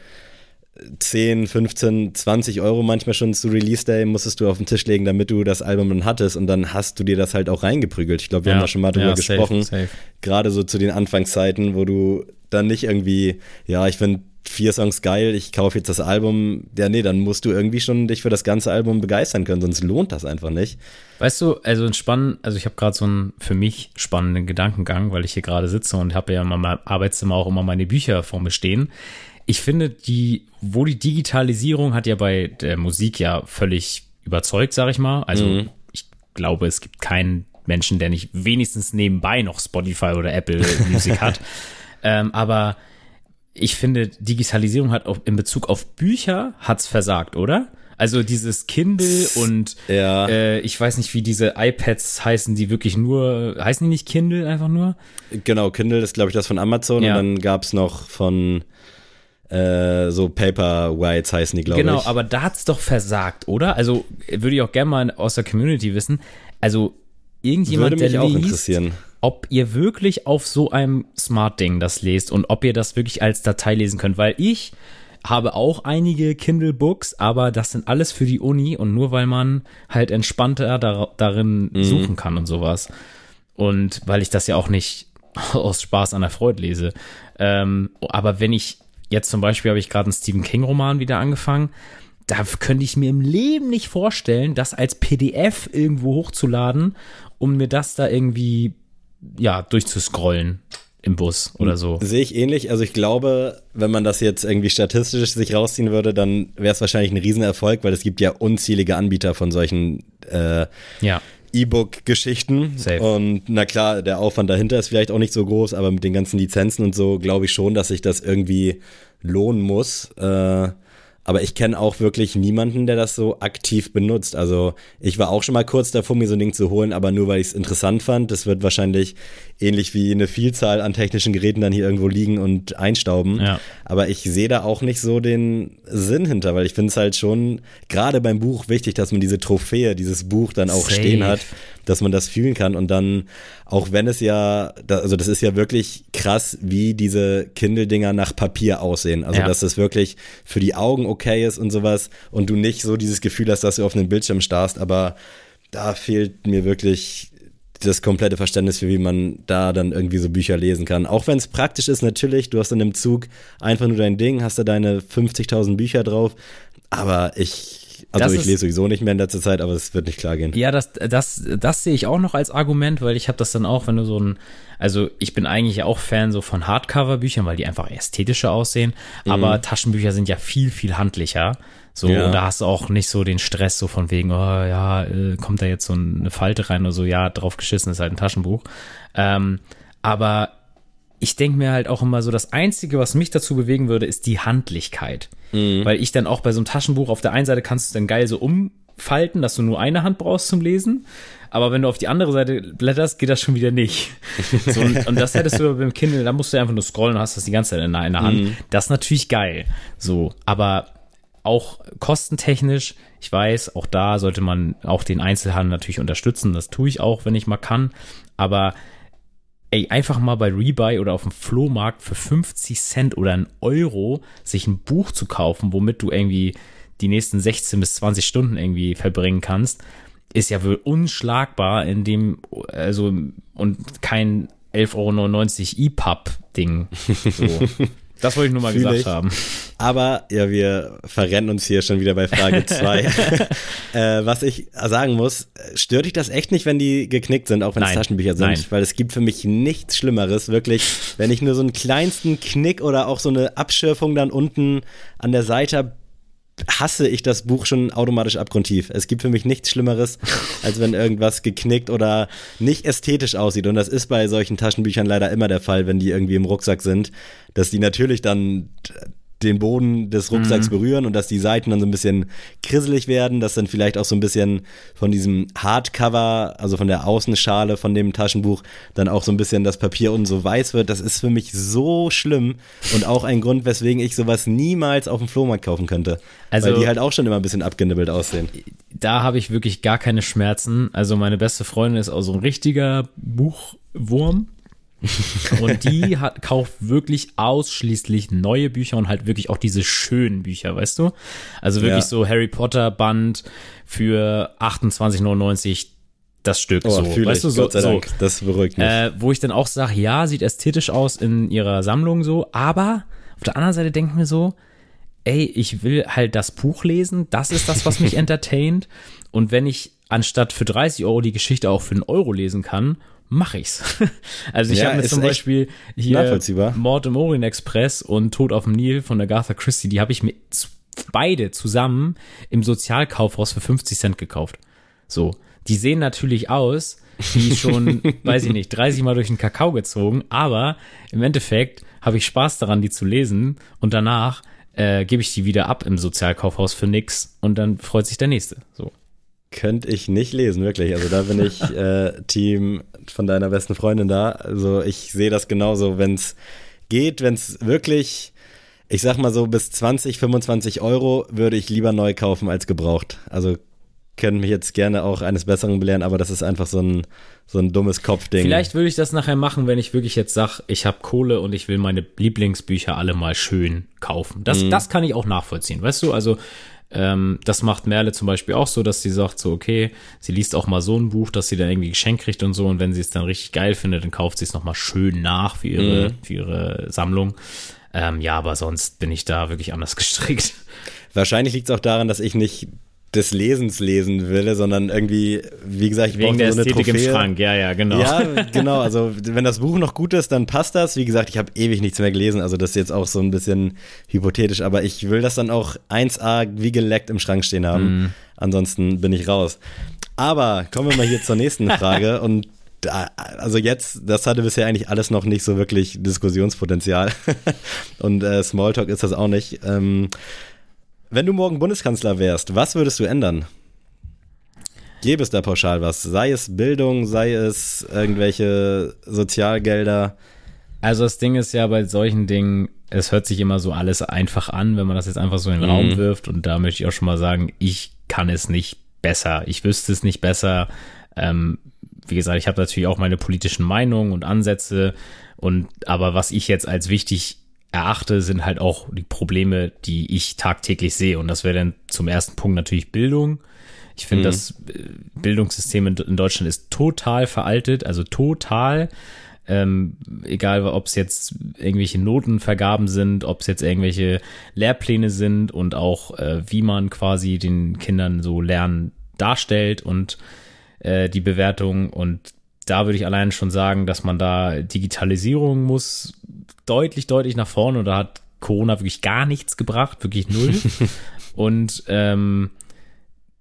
10, 15, 20 Euro manchmal schon zu Release Day musstest du auf den Tisch legen, damit du das Album dann hattest und dann hast du dir das halt auch reingeprügelt. Ich glaube, wir Ja, haben da schon mal drüber ja, gesprochen. safe. Gerade so zu den Anfangszeiten, wo du dann nicht irgendwie, ja, ich finde vier Songs geil, ich kaufe jetzt das Album. Ja, nee, dann musst du irgendwie schon dich für das ganze Album begeistern können, sonst lohnt das einfach nicht. Weißt du, also ein spannend, also ich habe gerade so einen für mich spannenden Gedankengang, weil ich hier gerade sitze und habe ja in meinem Arbeitszimmer auch immer meine Bücher vor mir stehen. Ich finde, die, wo die Digitalisierung hat ja bei der Musik ja völlig überzeugt, sag ich mal. Also ich glaube, es gibt keinen Menschen, der nicht wenigstens nebenbei noch Spotify oder Apple Music hat. Ähm, aber ich finde, Digitalisierung hat auch in Bezug auf Bücher hat's versagt, oder? Also dieses Kindle und Ja. äh, ich weiß nicht, wie diese iPads heißen, die wirklich nur, heißen die nicht Kindle einfach nur? Genau, Kindle ist, glaube ich, das von Amazon Ja. und dann gab's noch von äh, so Paperwhites heißen die, glaube Genau, ich. aber da hat's doch versagt, oder? Also würde ich auch gerne mal aus der Community wissen. Also irgendjemand, Würde mich der auch liest, interessieren. Ob ihr wirklich auf so einem Smart-Ding das lest und ob ihr das wirklich als Datei lesen könnt, weil ich habe auch einige Kindle-Books, aber das sind alles für die Uni und nur weil man halt entspannter dar darin Mhm. suchen kann und sowas. Und weil ich das ja auch nicht aus Spaß an der Freude lese. Ähm, aber wenn ich jetzt zum Beispiel habe ich gerade einen Stephen King Roman wieder angefangen, da könnte ich mir im Leben nicht vorstellen, das als PDF irgendwo hochzuladen, um mir das da irgendwie ja durchzuscrollen im Bus oder so. Sehe ich ähnlich. Also ich glaube, wenn man das jetzt irgendwie statistisch sich rausziehen würde, dann wäre es wahrscheinlich ein Riesenerfolg, weil es gibt ja unzählige Anbieter von solchen äh, Ja. E-Book-Geschichten. Und na klar, der Aufwand dahinter ist vielleicht auch nicht so groß, aber mit den ganzen Lizenzen und so glaube ich schon, dass sich das irgendwie lohnen muss. Äh, aber ich kenne auch wirklich niemanden, der das so aktiv benutzt. Also ich war auch schon mal kurz davor, mir so ein Ding zu holen, aber nur weil ich es interessant fand. Das wird wahrscheinlich ähnlich wie eine Vielzahl an technischen Geräten dann hier irgendwo liegen und einstauben. Ja. Aber ich sehe da auch nicht so den Sinn hinter, weil ich finde es halt schon gerade beim Buch wichtig, dass man diese Trophäe, dieses Buch dann auch Safe. stehen hat, dass man das fühlen kann und dann, auch wenn es ja, also das ist ja wirklich krass, wie diese Kindle-Dinger nach Papier aussehen. Also, ja. dass das wirklich für die Augen okay ist und sowas und du nicht so dieses Gefühl hast, dass du auf einen Bildschirm starrst, aber da fehlt mir wirklich das komplette Verständnis für wie man da dann irgendwie so Bücher lesen kann. Auch wenn es praktisch ist, natürlich, du hast in einem Zug einfach nur dein Ding, hast da deine 50.000 Bücher drauf, aber ich also das ich lese sowieso nicht mehr in letzter Zeit, aber es wird nicht klar gehen. Ja, das, das, das sehe ich auch noch als Argument, weil ich habe das dann auch, wenn du so ein, also ich bin eigentlich auch Fan so von Hardcover-Büchern, weil die einfach ästhetischer aussehen, mhm. aber Taschenbücher sind ja viel, viel handlicher. So, ja. und da hast du auch nicht so den Stress, so von wegen, oh ja, äh, kommt da jetzt so eine Falte rein oder so, ja, drauf geschissen ist halt ein Taschenbuch. Ähm, aber ich denke mir halt auch immer so, das Einzige, was mich dazu bewegen würde, ist die Handlichkeit. Mhm. Weil ich dann auch bei so einem Taschenbuch auf der einen Seite kannst du es dann geil so umfalten, dass du nur eine Hand brauchst zum Lesen. Aber wenn du auf die andere Seite blätterst, geht das schon wieder nicht. So, und, und, das hättest du beim Kindle, da musst du einfach nur scrollen und hast das die ganze Zeit in einer Hand. Mhm. Das ist natürlich geil. So, aber auch kostentechnisch, ich weiß, auch da sollte man auch den Einzelhandel natürlich unterstützen. Das tue ich auch, wenn ich mal kann. Aber ey, einfach mal bei Rebuy oder auf dem Flohmarkt für 50 Cent oder einen Euro sich ein Buch zu kaufen, womit du irgendwie die nächsten 16 bis 20 Stunden irgendwie verbringen kannst, ist ja wohl unschlagbar in dem, also, und kein 11,99 Euro EPUB-Ding. So. Das wollte ich nur mal Fühl gesagt ich. haben. Aber ja, wir verrennen uns hier schon wieder bei Frage 2. äh, was ich sagen muss, stört dich das echt nicht, wenn die geknickt sind, auch wenn es Taschenbücher sind? Nein. Weil es gibt für mich nichts Schlimmeres, wirklich, wenn ich nur so einen kleinsten Knick oder auch so eine Abschürfung dann unten an der Seite habe, hasse ich das Buch schon automatisch abgrundtief. Es gibt für mich nichts Schlimmeres, als wenn irgendwas geknickt oder nicht ästhetisch aussieht. Und das ist bei solchen Taschenbüchern leider immer der Fall, wenn die irgendwie im Rucksack sind, dass die natürlich dann den Boden des Rucksacks mhm. berühren und dass die Seiten dann so ein bisschen krisselig werden, dass dann vielleicht auch so ein bisschen von diesem Hardcover, also von der Außenschale von dem Taschenbuch, dann auch so ein bisschen das Papier unten so weiß wird. Das ist für mich so schlimm und auch ein Grund, weswegen ich sowas niemals auf dem Flohmarkt kaufen könnte. Also, weil die halt auch schon immer ein bisschen abgenibbelt aussehen. Da habe ich wirklich gar keine Schmerzen. Also meine beste Freundin ist auch so ein richtiger Buchwurm. und die hat, kauft wirklich ausschließlich neue Bücher und halt wirklich auch diese schönen Bücher, weißt du? Also wirklich ja. so Harry Potter Band für 28,99 das Stück oh, so, weißt ich, du, so, so, das beruhigt mich. Äh, wo ich dann auch sage, ja, sieht ästhetisch aus in ihrer Sammlung so, aber auf der anderen Seite denke ich mir so, ey, ich will halt das Buch lesen, das ist das, was mich entertaint und wenn ich anstatt für 30 Euro die Geschichte auch für einen Euro lesen kann mache ich's. also ich ja, habe mir zum Beispiel hier Mord im Orient Express und Tod auf dem Nil von Agatha Christie, die habe ich mir beide zusammen im Sozialkaufhaus für 50 Cent gekauft. So, die sehen natürlich aus, wie schon, weiß ich nicht, 30 Mal durch den Kakao gezogen, aber im Endeffekt habe ich Spaß daran, die zu lesen und danach äh, gebe ich die wieder ab im Sozialkaufhaus für nix und dann freut sich der nächste. So. Könnte ich nicht lesen, wirklich. Also da bin ich äh, Team von deiner besten Freundin da. Also ich sehe das genauso, wenn es geht, wenn es wirklich, ich sag mal so, bis 20, 25 Euro würde ich lieber neu kaufen als gebraucht. Also können mich jetzt gerne auch eines Besseren belehren, aber das ist einfach so ein, so ein dummes Kopfding. Vielleicht würde ich das nachher machen, wenn ich wirklich jetzt sage, ich habe Kohle und ich will meine Lieblingsbücher alle mal schön kaufen. Das, mhm. das kann ich auch nachvollziehen, weißt du? Also ähm, das macht Merle zum Beispiel auch so, dass sie sagt so, okay, sie liest auch mal so ein Buch, dass sie dann irgendwie geschenkt kriegt und so und wenn sie es dann richtig geil findet, dann kauft sie es nochmal schön nach für ihre, mhm. für ihre Sammlung. Ähm, ja, aber sonst bin ich da wirklich anders gestrickt. Wahrscheinlich liegt es auch daran, dass ich nicht des Lesens lesen will, sondern irgendwie, wie gesagt, ich Wegen der so eine Ästhetik Trophäe. im Schrank, ja, ja, genau. Ja, genau. Also wenn das Buch noch gut ist, dann passt das. Wie gesagt, ich habe ewig nichts mehr gelesen, also das ist jetzt auch so ein bisschen hypothetisch, aber ich will das dann auch 1a wie geleckt im Schrank stehen haben. Mhm. Ansonsten bin ich raus. Aber kommen wir mal hier zur nächsten Frage und da, also jetzt, das hatte bisher eigentlich alles noch nicht so wirklich Diskussionspotenzial und äh, Smalltalk ist das auch nicht. Ähm, wenn du morgen Bundeskanzler wärst, was würdest du ändern? Gäbe es da pauschal was? Sei es Bildung, sei es irgendwelche Sozialgelder? Also das Ding ist ja bei solchen Dingen, es hört sich immer so alles einfach an, wenn man das jetzt einfach so in den Mhm. Raum wirft. Und da möchte ich auch schon mal sagen, ich kann es nicht besser. Ich wüsste es nicht besser. Ähm, wie gesagt, ich habe natürlich auch meine politischen Meinungen und Ansätze. Und aber was ich jetzt als wichtig erachte, sind halt auch die Probleme, die ich tagtäglich sehe. Und das wäre dann zum ersten Punkt natürlich Bildung. Ich finde, Mhm. das äh, Bildungssystem in, in Deutschland ist total veraltet, also total. Ähm, egal, ob es jetzt irgendwelche Notenvergaben sind, ob es jetzt irgendwelche Lehrpläne sind und auch äh, wie man quasi den Kindern so Lernen darstellt und äh, die Bewertung. Und da würde ich allein schon sagen, dass man da Digitalisierung muss deutlich, deutlich nach vorne und da hat Corona wirklich gar nichts gebracht, wirklich null. und ähm,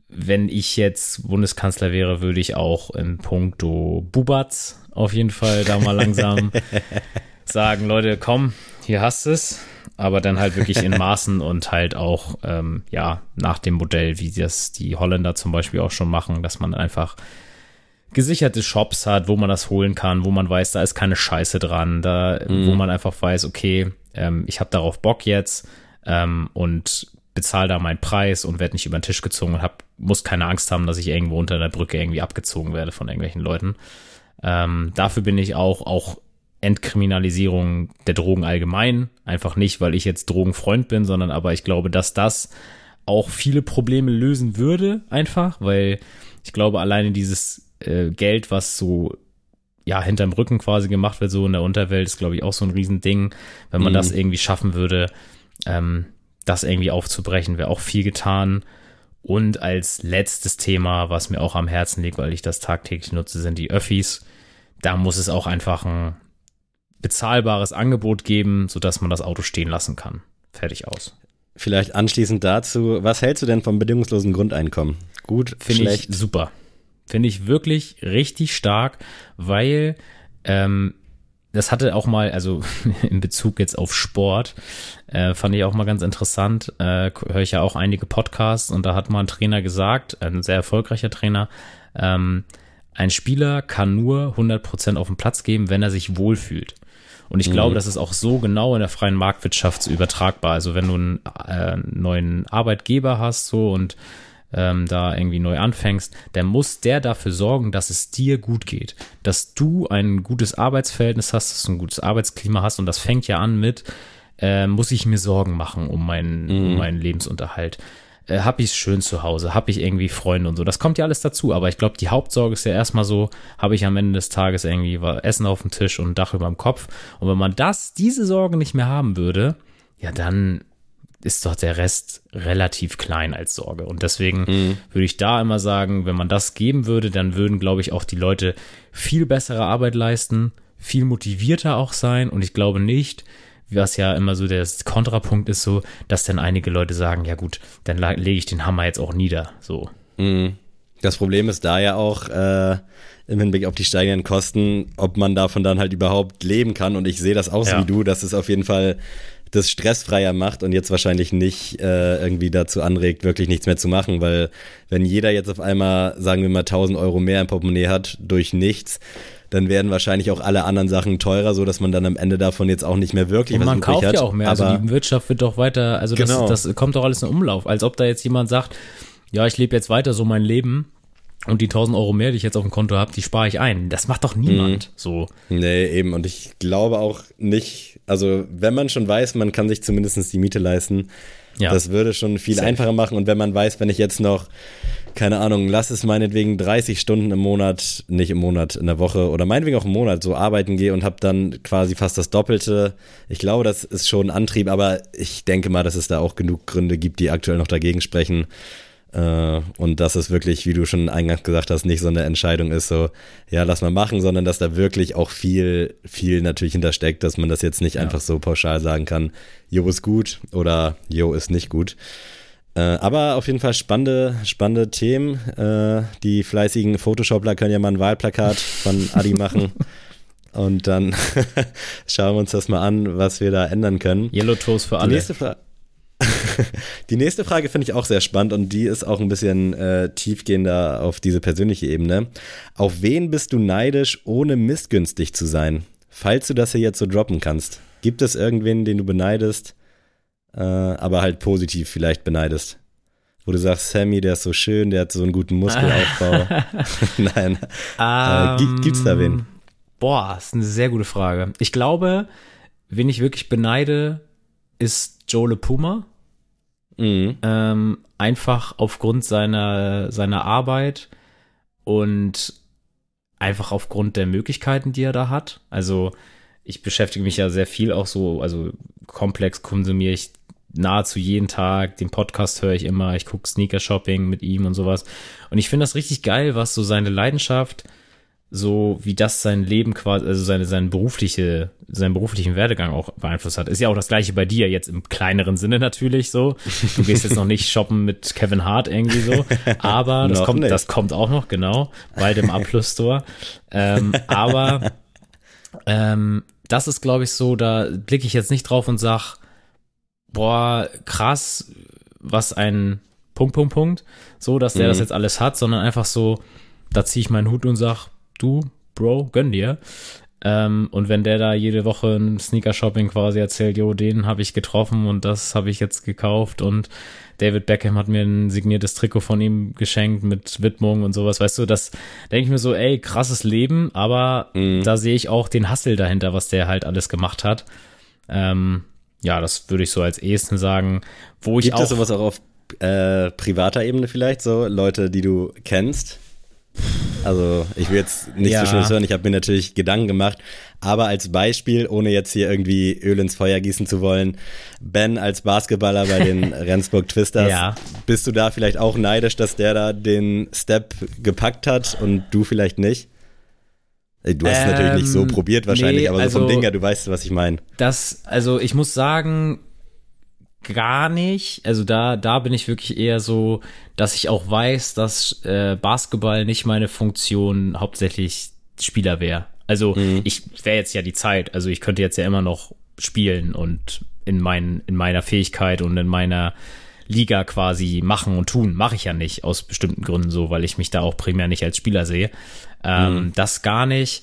wenn ich jetzt Bundeskanzler wäre, würde ich auch in puncto Bubatz auf jeden Fall da mal langsam sagen, Leute, komm, hier hast es. Aber dann halt wirklich in Maßen und halt auch, ähm, ja, nach dem Modell, wie das die Holländer zum Beispiel auch schon machen, dass man einfach gesicherte Shops hat, wo man das holen kann, wo man weiß, da ist keine Scheiße dran, da, wo man einfach weiß, okay, ähm, ich habe darauf Bock jetzt ähm, und bezahle da meinen Preis und werde nicht über den Tisch gezogen und hab, muss keine Angst haben, dass ich irgendwo unter der Brücke irgendwie abgezogen werde von irgendwelchen Leuten. Ähm, dafür bin ich auch, auch Entkriminalisierung der Drogen allgemein. Einfach nicht, weil ich jetzt Drogenfreund bin, sondern aber ich glaube, dass das auch viele Probleme lösen würde, einfach, weil ich glaube, alleine dieses äh, Geld, was so ja hinterm Rücken quasi gemacht wird, so in der Unterwelt, ist, glaube ich, auch so ein Riesending. Wenn man Mhm. das irgendwie schaffen würde, ähm, das irgendwie aufzubrechen, wäre auch viel getan. Und als letztes Thema, was mir auch am Herzen liegt, weil ich das tagtäglich nutze, sind die Öffis. Da muss es auch einfach ein bezahlbares Angebot geben, sodass man das Auto stehen lassen kann. Fertig aus. Vielleicht anschließend dazu, was hältst du denn vom bedingungslosen Grundeinkommen? Gut, Finde ich super. Finde ich wirklich richtig stark, weil ähm, das hatte auch mal, also in Bezug jetzt auf Sport, äh, fand ich auch mal ganz interessant. Äh, Höre ich ja auch einige Podcasts und da hat mal ein Trainer gesagt, ein sehr erfolgreicher Trainer, ähm, ein Spieler kann nur 100% auf den Platz geben, wenn er sich wohlfühlt. Und ich glaube, das ist auch so genau in der freien Marktwirtschaft übertragbar. Also wenn du einen äh, neuen Arbeitgeber hast so und ähm, da irgendwie neu anfängst, dann muss der dafür sorgen, dass es dir gut geht, dass du ein gutes Arbeitsverhältnis hast, dass du ein gutes Arbeitsklima hast und das fängt ja an mit, äh, muss ich mir Sorgen machen um meinen, um meinen Lebensunterhalt. Äh, hab ich es schön zu Hause? Hab ich irgendwie Freunde und so? Das kommt ja alles dazu. Aber ich glaube, die Hauptsorge ist ja erstmal so, habe ich am Ende des Tages irgendwie wa- Essen auf dem Tisch und ein Dach über dem Kopf. Und wenn man das, diese Sorge nicht mehr haben würde, ja, dann ist doch der Rest relativ klein als Sorge. Und deswegen würde ich da immer sagen, wenn man das geben würde, dann würden, glaube ich, auch die Leute viel bessere Arbeit leisten, viel motivierter auch sein. Und ich glaube nicht, was ja immer so der Kontrapunkt ist, so, dass dann einige Leute sagen, ja gut, dann lege ich den Hammer jetzt auch nieder. So. Mhm. Das Problem ist da ja auch äh, im Hinblick auf die steigenden Kosten, ob man davon dann halt überhaupt leben kann. Und ich sehe das auch so Ja. wie du, dass es auf jeden Fall das stressfreier macht und jetzt wahrscheinlich nicht äh, irgendwie dazu anregt, wirklich nichts mehr zu machen, weil wenn jeder jetzt auf einmal, sagen wir mal, 1000 Euro mehr im Portemonnaie hat durch nichts, dann werden wahrscheinlich auch alle anderen Sachen teurer, so dass man dann am Ende davon jetzt auch nicht mehr wirklich Und was man kauft hat. ja auch mehr. Also Aber die Wirtschaft wird doch weiter, also das, Genau. das kommt doch alles in Umlauf. Als ob da jetzt jemand sagt, ja, ich lebe jetzt weiter so mein Leben und die 1000 Euro mehr, die ich jetzt auf dem Konto habe, die spare ich ein. Das macht doch niemand so. Nee, eben. Und ich glaube auch nicht, also wenn man schon weiß, man kann sich zumindest die Miete leisten, Ja. das würde schon viel Safe. einfacher machen. Und wenn man weiß, wenn ich jetzt noch, keine Ahnung, lass es meinetwegen 30 Stunden im Monat, nicht im Monat, in der Woche oder meinetwegen auch im Monat so arbeiten gehe und habe dann quasi fast das Doppelte. Ich glaube, das ist schon ein Antrieb, aber ich denke mal, dass es da auch genug Gründe gibt, die aktuell noch dagegen sprechen. Äh, und dass es wirklich, wie du schon eingangs gesagt hast, nicht so eine Entscheidung ist, so, ja, lass mal machen, sondern dass da wirklich auch viel, viel natürlich hintersteckt, dass man das jetzt nicht ja. einfach so pauschal sagen kann, Jo ist gut oder Jo ist nicht gut. Äh, aber auf jeden Fall spannende, spannende Themen. Äh, die fleißigen Photoshopler können ja mal ein Wahlplakat von Adi machen. Und dann schauen wir uns das mal an, was wir da ändern können. Yellow Toast für alle. Die nächste Frage. die nächste Frage finde ich auch sehr spannend und die ist auch ein bisschen äh, tiefgehender auf diese persönliche Ebene. Auf wen bist du neidisch, ohne missgünstig zu sein? Falls du das hier jetzt so droppen kannst. Gibt es irgendwen, den du beneidest, äh, aber halt positiv vielleicht beneidest? Wo du sagst, Sammy, der ist so schön, der hat so einen guten Muskelaufbau. Nein. Um, äh, gibt's da wen? Ähm, boah, ist eine sehr gute Frage. Ich glaube, wen ich wirklich beneide, ist Joe Puma. Mhm. Ähm, einfach aufgrund seiner, seiner Arbeit und einfach aufgrund der Möglichkeiten, die er da hat. Also ich beschäftige mich ja sehr viel auch so, also komplex konsumiere ich nahezu jeden Tag, den Podcast höre ich immer, ich gucke Sneaker Shopping mit ihm und sowas. Und ich finde das richtig geil, was so seine Leidenschaft so wie das sein Leben quasi, also seine, seine berufliche, seinen beruflichen Werdegang auch beeinflusst hat. Ist ja auch das gleiche bei dir, jetzt im kleineren Sinne natürlich so. Du gehst jetzt noch nicht shoppen mit Kevin Hart irgendwie so, aber das kommt, nicht. das kommt auch noch, genau, bei dem A-Plus Store. ähm, aber ähm, das ist, glaube ich, so, da blicke ich jetzt nicht drauf und sag, boah, krass, was ein Punkt, Punkt, Punkt, so, dass der mhm. das jetzt alles hat, sondern einfach so, da ziehe ich meinen Hut und sag, du, Bro, gönn dir. Ähm, und wenn der da jede Woche ein Sneaker-Shopping quasi erzählt, jo, den habe ich getroffen und das habe ich jetzt gekauft und David Beckham hat mir ein signiertes Trikot von ihm geschenkt mit Widmung und sowas, weißt du, das denke ich mir so, ey, krasses Leben, aber mhm. da sehe ich auch den Hustle dahinter, was der halt alles gemacht hat. Ähm, ja, das würde ich so als ehesten sagen, wo ich Gibt auch. Gibt es sowas auch auf äh, privater Ebene vielleicht, so Leute, die du kennst? Also ich will jetzt nicht ja. so schön hören, ich habe mir natürlich Gedanken gemacht, aber als Beispiel, ohne jetzt hier irgendwie Öl ins Feuer gießen zu wollen, Ben als Basketballer bei den Rendsburg Twisters, ja. bist du da vielleicht auch neidisch, dass der da den Step gepackt hat und du vielleicht nicht? Du hast ähm, es natürlich nicht so ähm, probiert wahrscheinlich, nee, aber so also, vom Ding her, du weißt, was ich meine. Das, also ich muss sagen, gar nicht. Also da, da bin ich wirklich eher so, dass ich auch weiß, dass äh, Basketball nicht meine Funktion hauptsächlich Spieler wäre. Also mhm. ich wäre jetzt ja die Zeit. Also ich könnte jetzt ja immer noch spielen und in, mein, in meiner Fähigkeit und in meiner Liga quasi machen und tun. Mache ich ja nicht aus bestimmten Gründen so, weil ich mich da auch primär nicht als Spieler sehe. Ähm, mhm. Das gar nicht.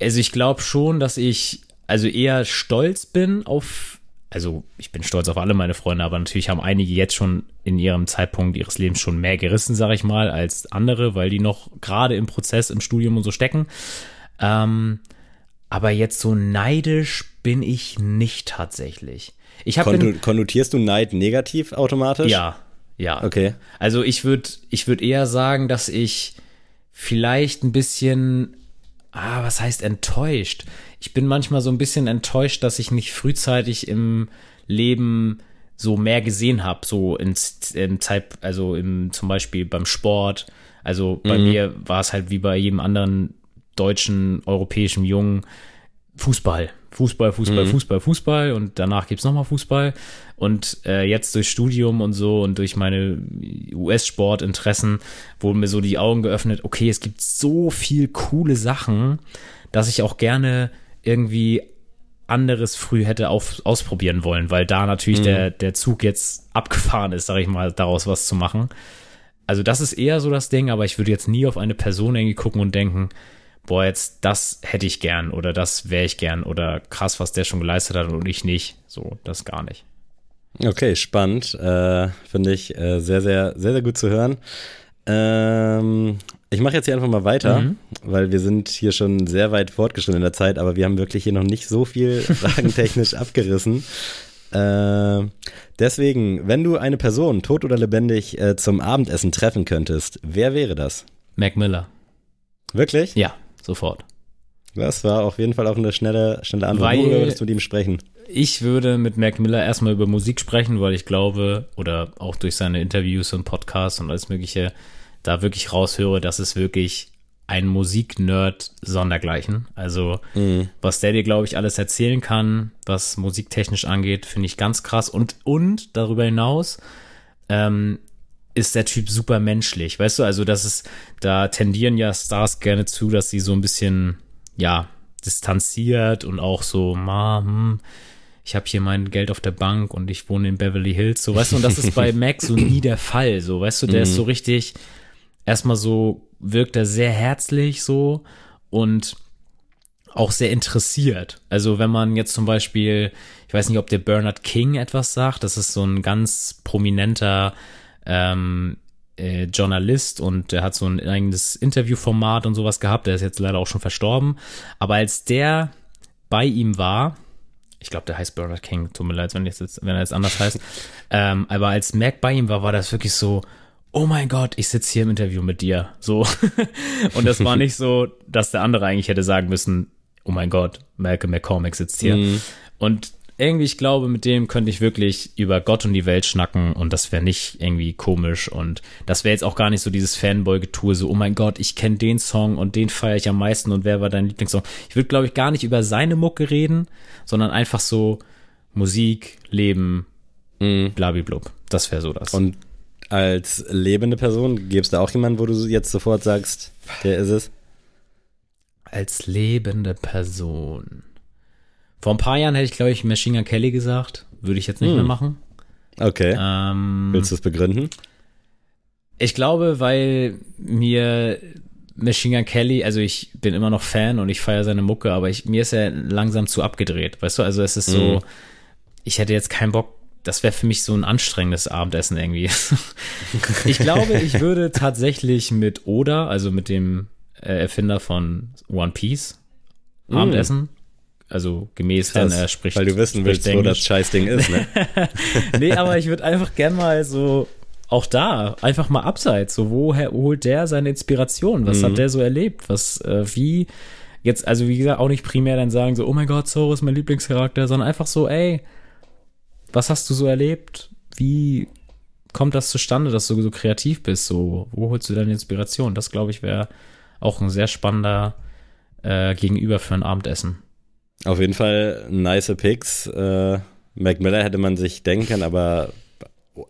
Also ich glaube schon, dass ich also eher stolz bin auf also ich bin stolz auf alle meine Freunde, aber natürlich haben einige jetzt schon in ihrem Zeitpunkt ihres Lebens schon mehr gerissen, sage ich mal, als andere, weil die noch gerade im Prozess, im Studium und so stecken. Ähm, aber jetzt so neidisch bin ich nicht tatsächlich. Ich hab Konno konnotierst du Neid negativ automatisch? Ja, ja. Okay. Also ich würde ich würde eher sagen, dass ich vielleicht ein bisschen ah, was heißt enttäuscht? Ich bin manchmal so ein bisschen enttäuscht, dass ich nicht frühzeitig im Leben so mehr gesehen habe, so in, in Zeit, also im, zum Beispiel beim Sport. Also bei mhm. mir war es halt wie bei jedem anderen deutschen, europäischen Jungen Fußball. Fußball, Fußball, mhm. Fußball, Fußball und danach gibt's nochmal Fußball. Und äh, jetzt durch Studium und so und durch meine US-Sportinteressen wurden mir so die Augen geöffnet, okay, es gibt so viel coole Sachen, dass ich auch gerne irgendwie anderes früh hätte auf, ausprobieren wollen, weil da natürlich mhm. der, der Zug jetzt abgefahren ist, sag ich mal, daraus was zu machen. Also das ist eher so das Ding, aber ich würde jetzt nie auf eine Person irgendwie gucken und denken, boah, jetzt das hätte ich gern oder das wäre ich gern oder krass, was der schon geleistet hat und ich nicht. So, das gar nicht. Okay, spannend. Äh, Finde ich äh, sehr, sehr, sehr, sehr gut zu hören. Ähm, ich mache jetzt hier einfach mal weiter, mhm. weil wir sind hier schon sehr weit fortgeschritten in der Zeit, aber wir haben wirklich hier noch nicht so viel fragentechnisch abgerissen. Äh, deswegen, wenn du eine Person, tot oder lebendig, äh, zum Abendessen treffen könntest, wer wäre das? Mac Miller. Wirklich? Ja, sofort. Das war auf jeden Fall auch eine schnelle, schnelle Antwort. Worüber würdest du mit ihm sprechen? ich würde mit Mac Miller erstmal über Musik sprechen, weil ich glaube, oder auch durch seine Interviews und Podcasts und alles Mögliche, da wirklich raushöre, dass es wirklich ein Musiknerd sondergleichen. Also, mhm. was der dir, glaube ich, alles erzählen kann, was musiktechnisch angeht, finde ich ganz krass. Und, und darüber hinaus, ähm, ist der Typ super menschlich. Weißt du, also das ist, da tendieren ja Stars gerne zu, dass sie so ein bisschen, ja, distanziert und auch so, ma, hm, ich habe hier mein Geld auf der Bank und ich wohne in Beverly Hills, so, weißt du, und das ist bei Mac so nie der Fall, so, weißt du, der mhm. ist so richtig, erstmal so, wirkt er sehr herzlich, so, und auch sehr interessiert. Also wenn man jetzt zum Beispiel, ich weiß nicht, ob der Bernard King etwas sagt, das ist so ein ganz prominenter ähm, äh, Journalist und der hat so ein eigenes Interviewformat und sowas gehabt. Der ist jetzt leider auch schon verstorben. Aber als der bei ihm war, ich glaube, der heißt Bernard King, tut mir leid, wenn, jetzt, wenn er jetzt anders heißt. ähm, aber als Mac bei ihm war, war das wirklich so, oh mein Gott, ich sitze hier im Interview mit dir. So. und das war nicht so, dass der andere eigentlich hätte sagen müssen, oh mein Gott, Malcolm McCormick sitzt hier. Mhm. Und irgendwie, ich glaube, mit dem könnte ich wirklich über Gott und die Welt schnacken und das wäre nicht irgendwie komisch und das wäre jetzt auch gar nicht so dieses Fanboy-Getue, so, oh mein Gott, ich kenne den Song und den feiere ich am meisten und wer war dein Lieblingssong? Ich würde, glaube ich, gar nicht über seine Mucke reden, sondern einfach so Musik, Leben, mhm. blablablub. Das wäre so das. Und als lebende Person, gäbe es da auch jemanden, wo du jetzt sofort sagst, der ist es? Als lebende Person. Vor ein paar Jahren hätte ich, glaube ich, Machine Gun Kelly gesagt. Würde ich jetzt nicht hm. mehr machen. Okay. Ähm, Willst du es begründen? Ich glaube, weil mir Machine Gun Kelly, also ich bin immer noch Fan und ich feiere seine Mucke, aber ich, mir ist er langsam zu abgedreht. Weißt du, also es ist so, mhm. ich hätte jetzt keinen Bock, das wäre für mich so ein anstrengendes Abendessen irgendwie. ich glaube, ich würde tatsächlich mit Oda, also mit dem äh, Erfinder von One Piece, mm. Abendessen also gemäß, Krass, wenn er spricht. Weil du wissen willst, wo das Scheißding ist, ne? nee, aber ich würde einfach gern mal so, auch da, einfach mal abseits, so, woher holt der seine Inspiration? Was mhm. hat der so erlebt? Was, äh, wie, jetzt, also wie gesagt, auch nicht primär dann sagen, so, oh mein Gott, Zoro ist mein Lieblingscharakter, sondern einfach so, ey, was hast du so erlebt? Wie kommt das zustande, dass du so kreativ bist? So, wo holst du deine Inspiration? Das, glaube ich, wäre auch ein sehr spannender äh, Gegenüber für ein Abendessen. Auf jeden Fall nice Picks. Äh, Mac Miller hätte man sich denken aber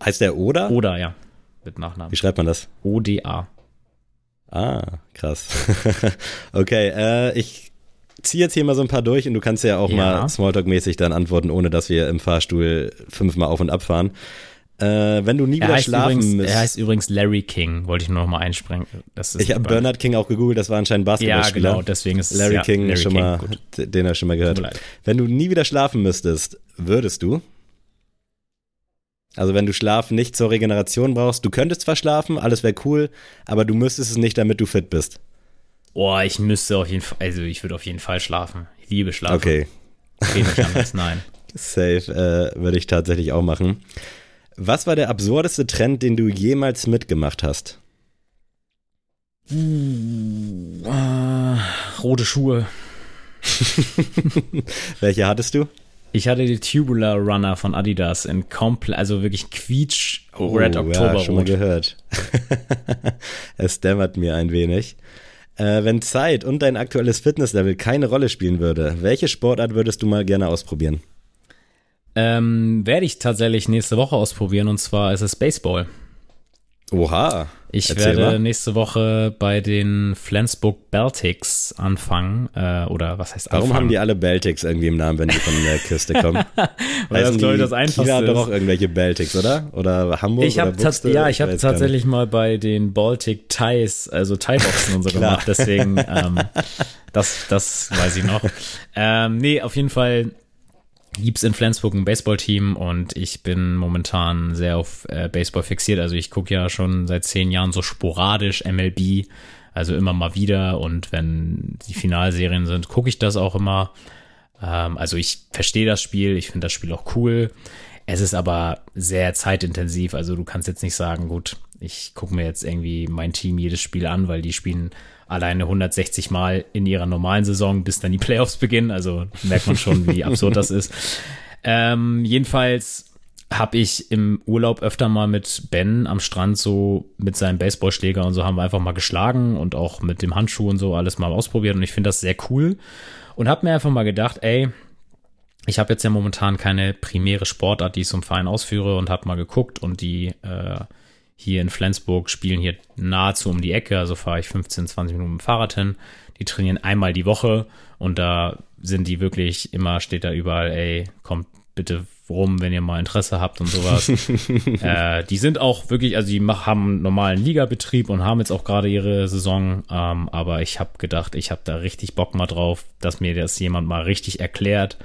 heißt der Oda? Oda, ja. Mit Nachnamen. Wie schreibt man das? O-D-A. Ah, krass. okay, äh, ich ziehe jetzt hier mal so ein paar durch und du kannst ja auch ja. mal Smalltalk-mäßig dann antworten, ohne dass wir im Fahrstuhl fünfmal auf und ab fahren. Äh, wenn du nie er wieder schlafen übrigens, müsst. Er heißt übrigens Larry King, wollte ich nur noch mal einspringen. ich habe Bernard King auch gegoogelt, das war anscheinend Basketballspieler. Ja, genau, deswegen ist Larry ja, King Larry schon King, mal, gut. den ich schon mal gehört. Wenn du nie wieder schlafen müsstest, würdest du? Also wenn du Schlaf nicht zur Regeneration brauchst, du könntest zwar schlafen, alles wäre cool, aber du müsstest es nicht, damit du fit bist. Boah, ich müsste auf jeden Fall, also ich würde auf jeden Fall schlafen. Ich liebe Schlafen. Okay. Geht nicht anders, nein. Safe äh, würde ich tatsächlich auch machen. Was war der absurdeste Trend, den du jemals mitgemacht hast? Uh, äh, rote Schuhe. Welche hattest du? Ich hatte die Tubular Runner von Adidas in komplett, also wirklich quietsch oh, Red Oktober. Ja, schon mal gehört. es dämmert mir ein wenig. Äh, wenn Zeit und dein aktuelles Fitnesslevel keine Rolle spielen würde, welche Sportart würdest du mal gerne ausprobieren? Ähm, werde ich tatsächlich nächste Woche ausprobieren und zwar ist es Baseball. Oha. Ich werde mal. nächste Woche bei den Flensburg Baltics anfangen. Äh, oder was heißt anfangen? Warum haben die alle Baltics irgendwie im Namen, wenn die von der Küste kommen? Weil das, glaube ich, das Einfachste China hat doch auch irgendwelche Baltics, oder? Oder Hamburg ich oder Buxte, Ja, ich habe tatsächlich mal bei den Baltic Thais, also Thai-Boxen und so gemacht. Deswegen, ähm, das, das weiß ich noch. Ähm, nee, auf jeden Fall gibt's in Flensburg ein Baseballteam und ich bin momentan sehr auf äh, Baseball fixiert. Also ich gucke ja schon seit zehn Jahren so sporadisch MLB, also immer mal wieder und wenn die Finalserien sind, gucke ich das auch immer. Ähm, also ich verstehe das Spiel, ich finde das Spiel auch cool. Es ist aber sehr zeitintensiv, also du kannst jetzt nicht sagen, gut, ich gucke mir jetzt irgendwie mein Team jedes Spiel an, weil die spielen alleine 160 Mal in ihrer normalen Saison, bis dann die Playoffs beginnen. Also merkt man schon, wie absurd das ist. Ähm, jedenfalls habe ich im Urlaub öfter mal mit Ben am Strand so mit seinem Baseballschläger und so haben wir einfach mal geschlagen und auch mit dem Handschuh und so alles mal ausprobiert und ich finde das sehr cool und habe mir einfach mal gedacht, ey, ich habe jetzt ja momentan keine primäre Sportart, die ich so im Verein ausführe und habe mal geguckt und die äh, hier in Flensburg spielen hier nahezu um die Ecke, also fahre ich 15, 20 Minuten mit dem Fahrrad hin. Die trainieren einmal die Woche und da sind die wirklich immer, steht da überall, ey, kommt bitte rum, wenn ihr mal Interesse habt und sowas. äh, die sind auch wirklich, also die haben einen normalen Ligabetrieb und haben jetzt auch gerade ihre Saison, ähm, aber ich habe gedacht, ich habe da richtig Bock mal drauf, dass mir das jemand mal richtig erklärt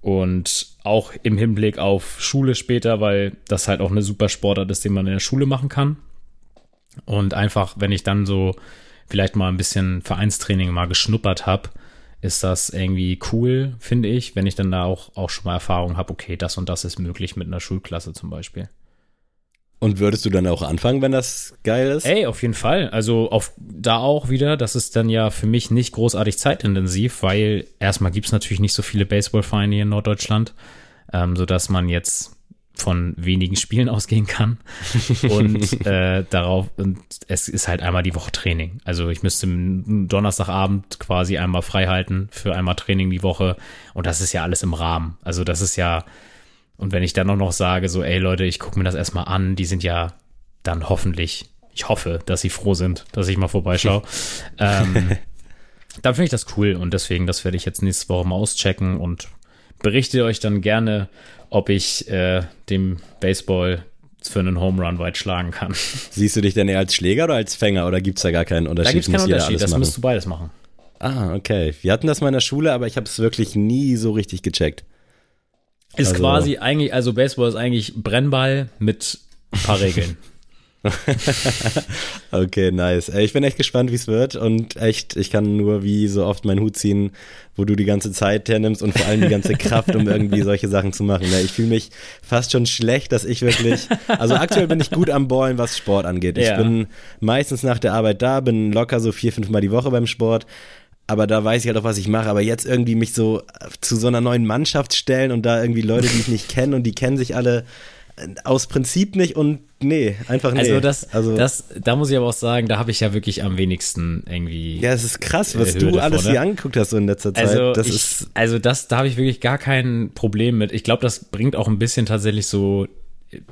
und auch im Hinblick auf Schule später, weil das halt auch eine super Sportart ist, den man in der Schule machen kann. Und einfach, wenn ich dann so vielleicht mal ein bisschen Vereinstraining mal geschnuppert habe, ist das irgendwie cool, finde ich, wenn ich dann da auch, auch schon mal Erfahrung habe, okay, das und das ist möglich mit einer Schulklasse zum Beispiel. Und würdest du dann auch anfangen, wenn das geil ist? Ey, auf jeden Fall. Also auf da auch wieder, das ist dann ja für mich nicht großartig zeitintensiv, weil erstmal gibt es natürlich nicht so viele Baseballvereine hier in Norddeutschland, ähm, sodass man jetzt von wenigen Spielen ausgehen kann. Und äh, darauf, und es ist halt einmal die Woche Training. Also ich müsste Donnerstagabend quasi einmal frei halten für einmal Training die Woche. Und das ist ja alles im Rahmen. Also das ist ja, und wenn ich dann auch noch sage, so, ey Leute, ich gucke mir das erstmal an, die sind ja dann hoffentlich, ich hoffe, dass sie froh sind, dass ich mal vorbeischaue. ähm, dann finde ich das cool und deswegen, das werde ich jetzt nächste Woche mal auschecken und berichte euch dann gerne, ob ich äh, dem Baseball für einen Home Run weit schlagen kann. Siehst du dich denn eher als Schläger oder als Fänger oder gibt es da gar keinen Unterschied? Da gibt es keinen Unterschied, das machen? musst du beides machen. Ah, okay. Wir hatten das mal in der Schule, aber ich habe es wirklich nie so richtig gecheckt. Ist also, quasi eigentlich, also Baseball ist eigentlich Brennball mit ein paar Regeln. okay, nice. Ich bin echt gespannt, wie es wird und echt, ich kann nur wie so oft meinen Hut ziehen, wo du die ganze Zeit hernimmst und vor allem die ganze Kraft, um irgendwie solche Sachen zu machen. Ich fühle mich fast schon schlecht, dass ich wirklich, also aktuell bin ich gut am Ballen, was Sport angeht. Ich ja. bin meistens nach der Arbeit da, bin locker so vier, fünf Mal die Woche beim Sport aber da weiß ich halt auch, was ich mache. Aber jetzt irgendwie mich so zu so einer neuen Mannschaft stellen und da irgendwie Leute, die ich nicht kenne und die kennen sich alle äh, aus Prinzip nicht und nee, einfach nee. Also das, also das, da muss ich aber auch sagen, da habe ich ja wirklich am wenigsten irgendwie. Ja, es ist krass, was Hürde du alles vor, ne? hier angeguckt hast so in letzter Zeit. Also das ich, ist, also das, da habe ich wirklich gar kein Problem mit. Ich glaube, das bringt auch ein bisschen tatsächlich so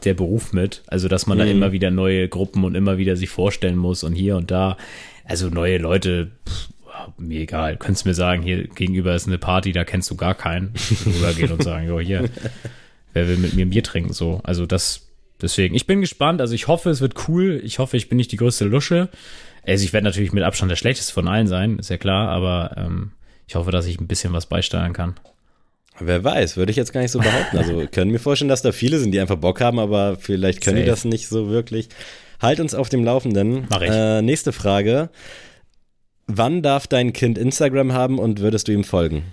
der Beruf mit. Also, dass man mhm. da immer wieder neue Gruppen und immer wieder sich vorstellen muss und hier und da. Also neue Leute, pff, mir egal. Könntest mir sagen, hier gegenüber ist eine Party, da kennst du gar keinen. Rübergehen und sagen, jo, hier, wer will mit mir ein Bier trinken? So, also das, deswegen. Ich bin gespannt. Also ich hoffe, es wird cool. Ich hoffe, ich bin nicht die größte Lusche. Also ich werde natürlich mit Abstand der schlechteste von allen sein, ist ja klar, aber ähm, ich hoffe, dass ich ein bisschen was beisteuern kann. Wer weiß, würde ich jetzt gar nicht so behaupten. Also können mir vorstellen, dass da viele sind, die einfach Bock haben, aber vielleicht können Safe. die das nicht so wirklich. Halt uns auf dem Laufenden. Mach ich. Äh, nächste Frage. Wann darf dein Kind Instagram haben und würdest du ihm folgen?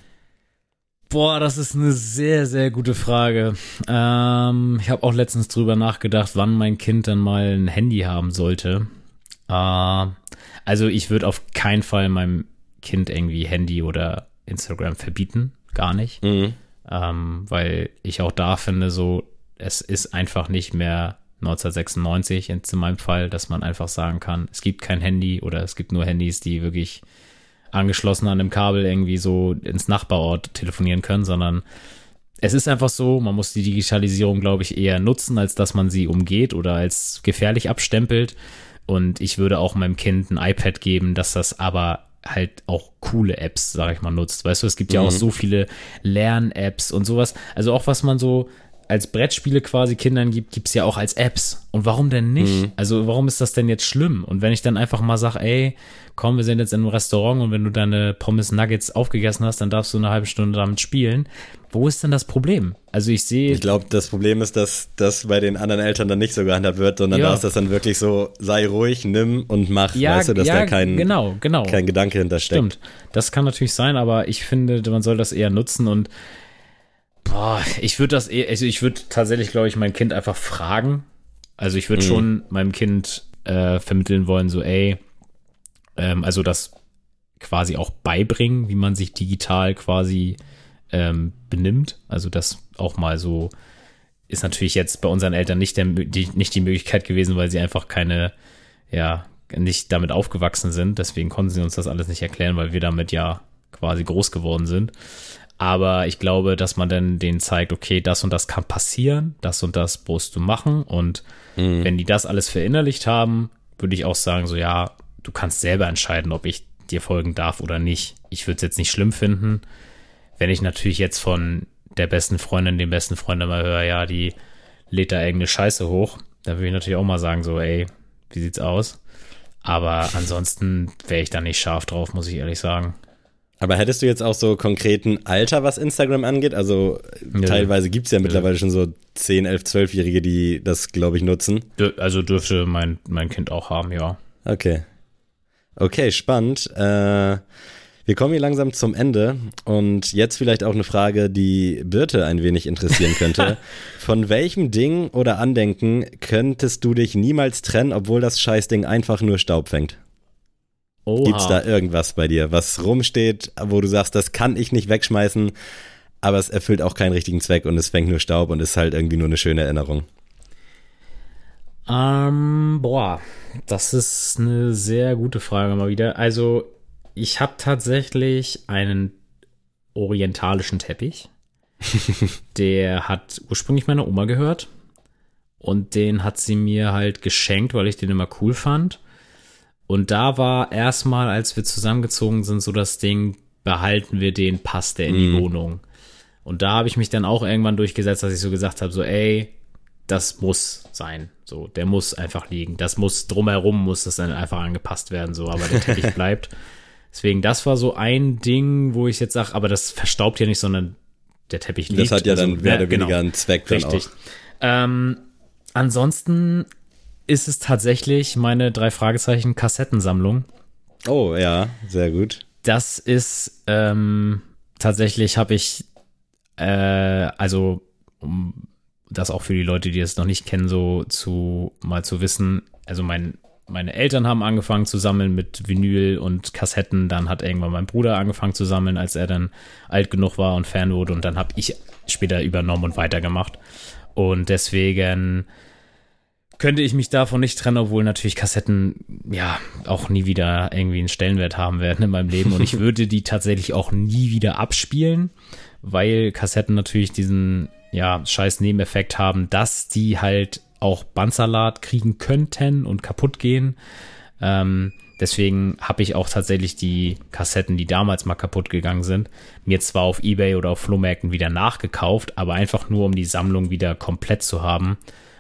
Boah, das ist eine sehr, sehr gute Frage. Ähm, ich habe auch letztens drüber nachgedacht, wann mein Kind dann mal ein Handy haben sollte. Äh, also ich würde auf keinen Fall meinem Kind irgendwie Handy oder Instagram verbieten. Gar nicht. Mhm. Ähm, weil ich auch da finde, so, es ist einfach nicht mehr 1996 in meinem Fall, dass man einfach sagen kann, es gibt kein Handy oder es gibt nur Handys, die wirklich angeschlossen an einem Kabel irgendwie so ins Nachbarort telefonieren können, sondern es ist einfach so, man muss die Digitalisierung, glaube ich, eher nutzen, als dass man sie umgeht oder als gefährlich abstempelt. Und ich würde auch meinem Kind ein iPad geben, dass das aber halt auch coole Apps, sage ich mal, nutzt. Weißt du, es gibt ja auch mhm. so viele Lern-Apps und sowas. Also auch was man so als Brettspiele quasi Kindern gibt, gibt's ja auch als Apps. Und warum denn nicht? Mhm. Also warum ist das denn jetzt schlimm? Und wenn ich dann einfach mal sage, ey, komm, wir sind jetzt in einem Restaurant und wenn du deine Pommes Nuggets aufgegessen hast, dann darfst du eine halbe Stunde damit spielen. Wo ist denn das Problem? Also ich sehe. Ich glaube, das Problem ist, dass das bei den anderen Eltern dann nicht so gehandhabt wird, sondern ja. da ist das dann wirklich so, sei ruhig, nimm und mach, ja, weißt du, dass ja, da kein, genau, genau. kein Gedanke hintersteckt. Stimmt. Das kann natürlich sein, aber ich finde, man soll das eher nutzen und Boah, ich würde das eh, also ich würde tatsächlich, glaube ich, mein Kind einfach fragen. Also ich würde mhm. schon meinem Kind äh, vermitteln wollen, so, ey, ähm, also das quasi auch beibringen, wie man sich digital quasi ähm, benimmt. Also das auch mal so ist natürlich jetzt bei unseren Eltern nicht, der, die, nicht die Möglichkeit gewesen, weil sie einfach keine, ja, nicht damit aufgewachsen sind. Deswegen konnten sie uns das alles nicht erklären, weil wir damit ja quasi groß geworden sind. Aber ich glaube, dass man dann denen zeigt, okay, das und das kann passieren, das und das musst du machen. Und mhm. wenn die das alles verinnerlicht haben, würde ich auch sagen, so ja, du kannst selber entscheiden, ob ich dir folgen darf oder nicht. Ich würde es jetzt nicht schlimm finden. Wenn ich natürlich jetzt von der besten Freundin, dem besten Freund mal höre, ja, die lädt da irgendeine Scheiße hoch, dann würde ich natürlich auch mal sagen, so, ey, wie sieht's aus? Aber ansonsten wäre ich da nicht scharf drauf, muss ich ehrlich sagen. Aber hättest du jetzt auch so konkreten Alter, was Instagram angeht? Also ja. teilweise gibt es ja mittlerweile schon so 10, 11, 12-Jährige, die das, glaube ich, nutzen. Also dürfte mein, mein Kind auch haben, ja. Okay. Okay, spannend. Äh, wir kommen hier langsam zum Ende und jetzt vielleicht auch eine Frage, die Birte ein wenig interessieren könnte. Von welchem Ding oder Andenken könntest du dich niemals trennen, obwohl das Scheißding einfach nur Staub fängt? Gibt es da irgendwas bei dir, was rumsteht, wo du sagst, das kann ich nicht wegschmeißen, aber es erfüllt auch keinen richtigen Zweck und es fängt nur Staub und ist halt irgendwie nur eine schöne Erinnerung? Ähm, boah, das ist eine sehr gute Frage mal wieder. Also, ich habe tatsächlich einen orientalischen Teppich. der hat ursprünglich meiner Oma gehört. Und den hat sie mir halt geschenkt, weil ich den immer cool fand. Und da war erstmal, als wir zusammengezogen sind, so das Ding, behalten wir den, passt der in die mhm. Wohnung. Und da habe ich mich dann auch irgendwann durchgesetzt, dass ich so gesagt habe, so, ey, das muss sein. So, der muss einfach liegen. Das muss drumherum muss das dann einfach angepasst werden, so, aber der Teppich bleibt. Deswegen, das war so ein Ding, wo ich jetzt sage, aber das verstaubt ja nicht, sondern der Teppich liegt. Das hat ja also, dann mehr oder weniger genau, einen Zweck dann Richtig. Auch. Ähm, ansonsten ist es tatsächlich meine drei Fragezeichen Kassettensammlung. Oh ja, sehr gut. Das ist ähm, tatsächlich habe ich äh, also um das auch für die Leute, die es noch nicht kennen, so zu mal zu wissen. Also mein meine Eltern haben angefangen zu sammeln mit Vinyl und Kassetten. Dann hat irgendwann mein Bruder angefangen zu sammeln, als er dann alt genug war und Fan wurde. Und dann habe ich später übernommen und weitergemacht. Und deswegen könnte ich mich davon nicht trennen, obwohl natürlich Kassetten ja auch nie wieder irgendwie einen Stellenwert haben werden in meinem Leben. Und ich würde die tatsächlich auch nie wieder abspielen, weil Kassetten natürlich diesen ja scheiß Nebeneffekt haben, dass die halt auch Bandsalat kriegen könnten und kaputt gehen. Ähm, deswegen habe ich auch tatsächlich die Kassetten, die damals mal kaputt gegangen sind, mir zwar auf Ebay oder auf Flohmärkten wieder nachgekauft, aber einfach nur, um die Sammlung wieder komplett zu haben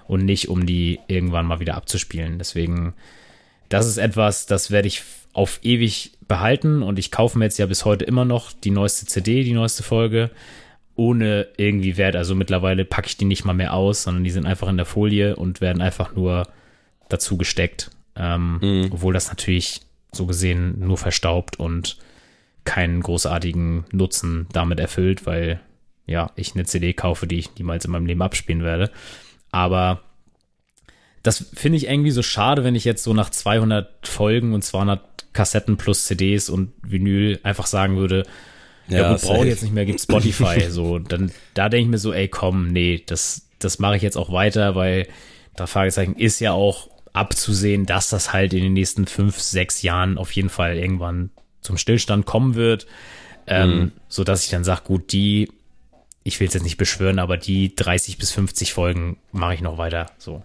und nicht, um die irgendwann mal wieder abzuspielen. Deswegen, das ist etwas, das werde ich auf ewig behalten und ich kaufe mir jetzt ja bis heute immer noch die neueste CD, die neueste Folge, ohne irgendwie Wert. Also mittlerweile packe ich die nicht mal mehr aus, sondern die sind einfach in der Folie und werden einfach nur dazu gesteckt. Ähm, mhm. Obwohl das natürlich so gesehen nur verstaubt und keinen großartigen Nutzen damit erfüllt, weil ja, ich eine CD kaufe, die ich niemals in meinem Leben abspielen werde. Aber das finde ich irgendwie so schade, wenn ich jetzt so nach 200 Folgen und 200 Kassetten plus CDs und Vinyl einfach sagen würde, ja, ja gut, brauche ich jetzt nicht mehr, gibt Spotify. so, dann, da denke ich mir so, ey, komm, nee, das, das mache ich jetzt auch weiter, weil da Fragezeichen ist ja auch abzusehen, dass das halt in den nächsten fünf, sechs Jahren auf jeden Fall irgendwann zum Stillstand kommen wird. Ähm, mhm. so dass ich dann sage, gut, die ich will es jetzt nicht beschwören, aber die 30 bis 50 Folgen mache ich noch weiter. So.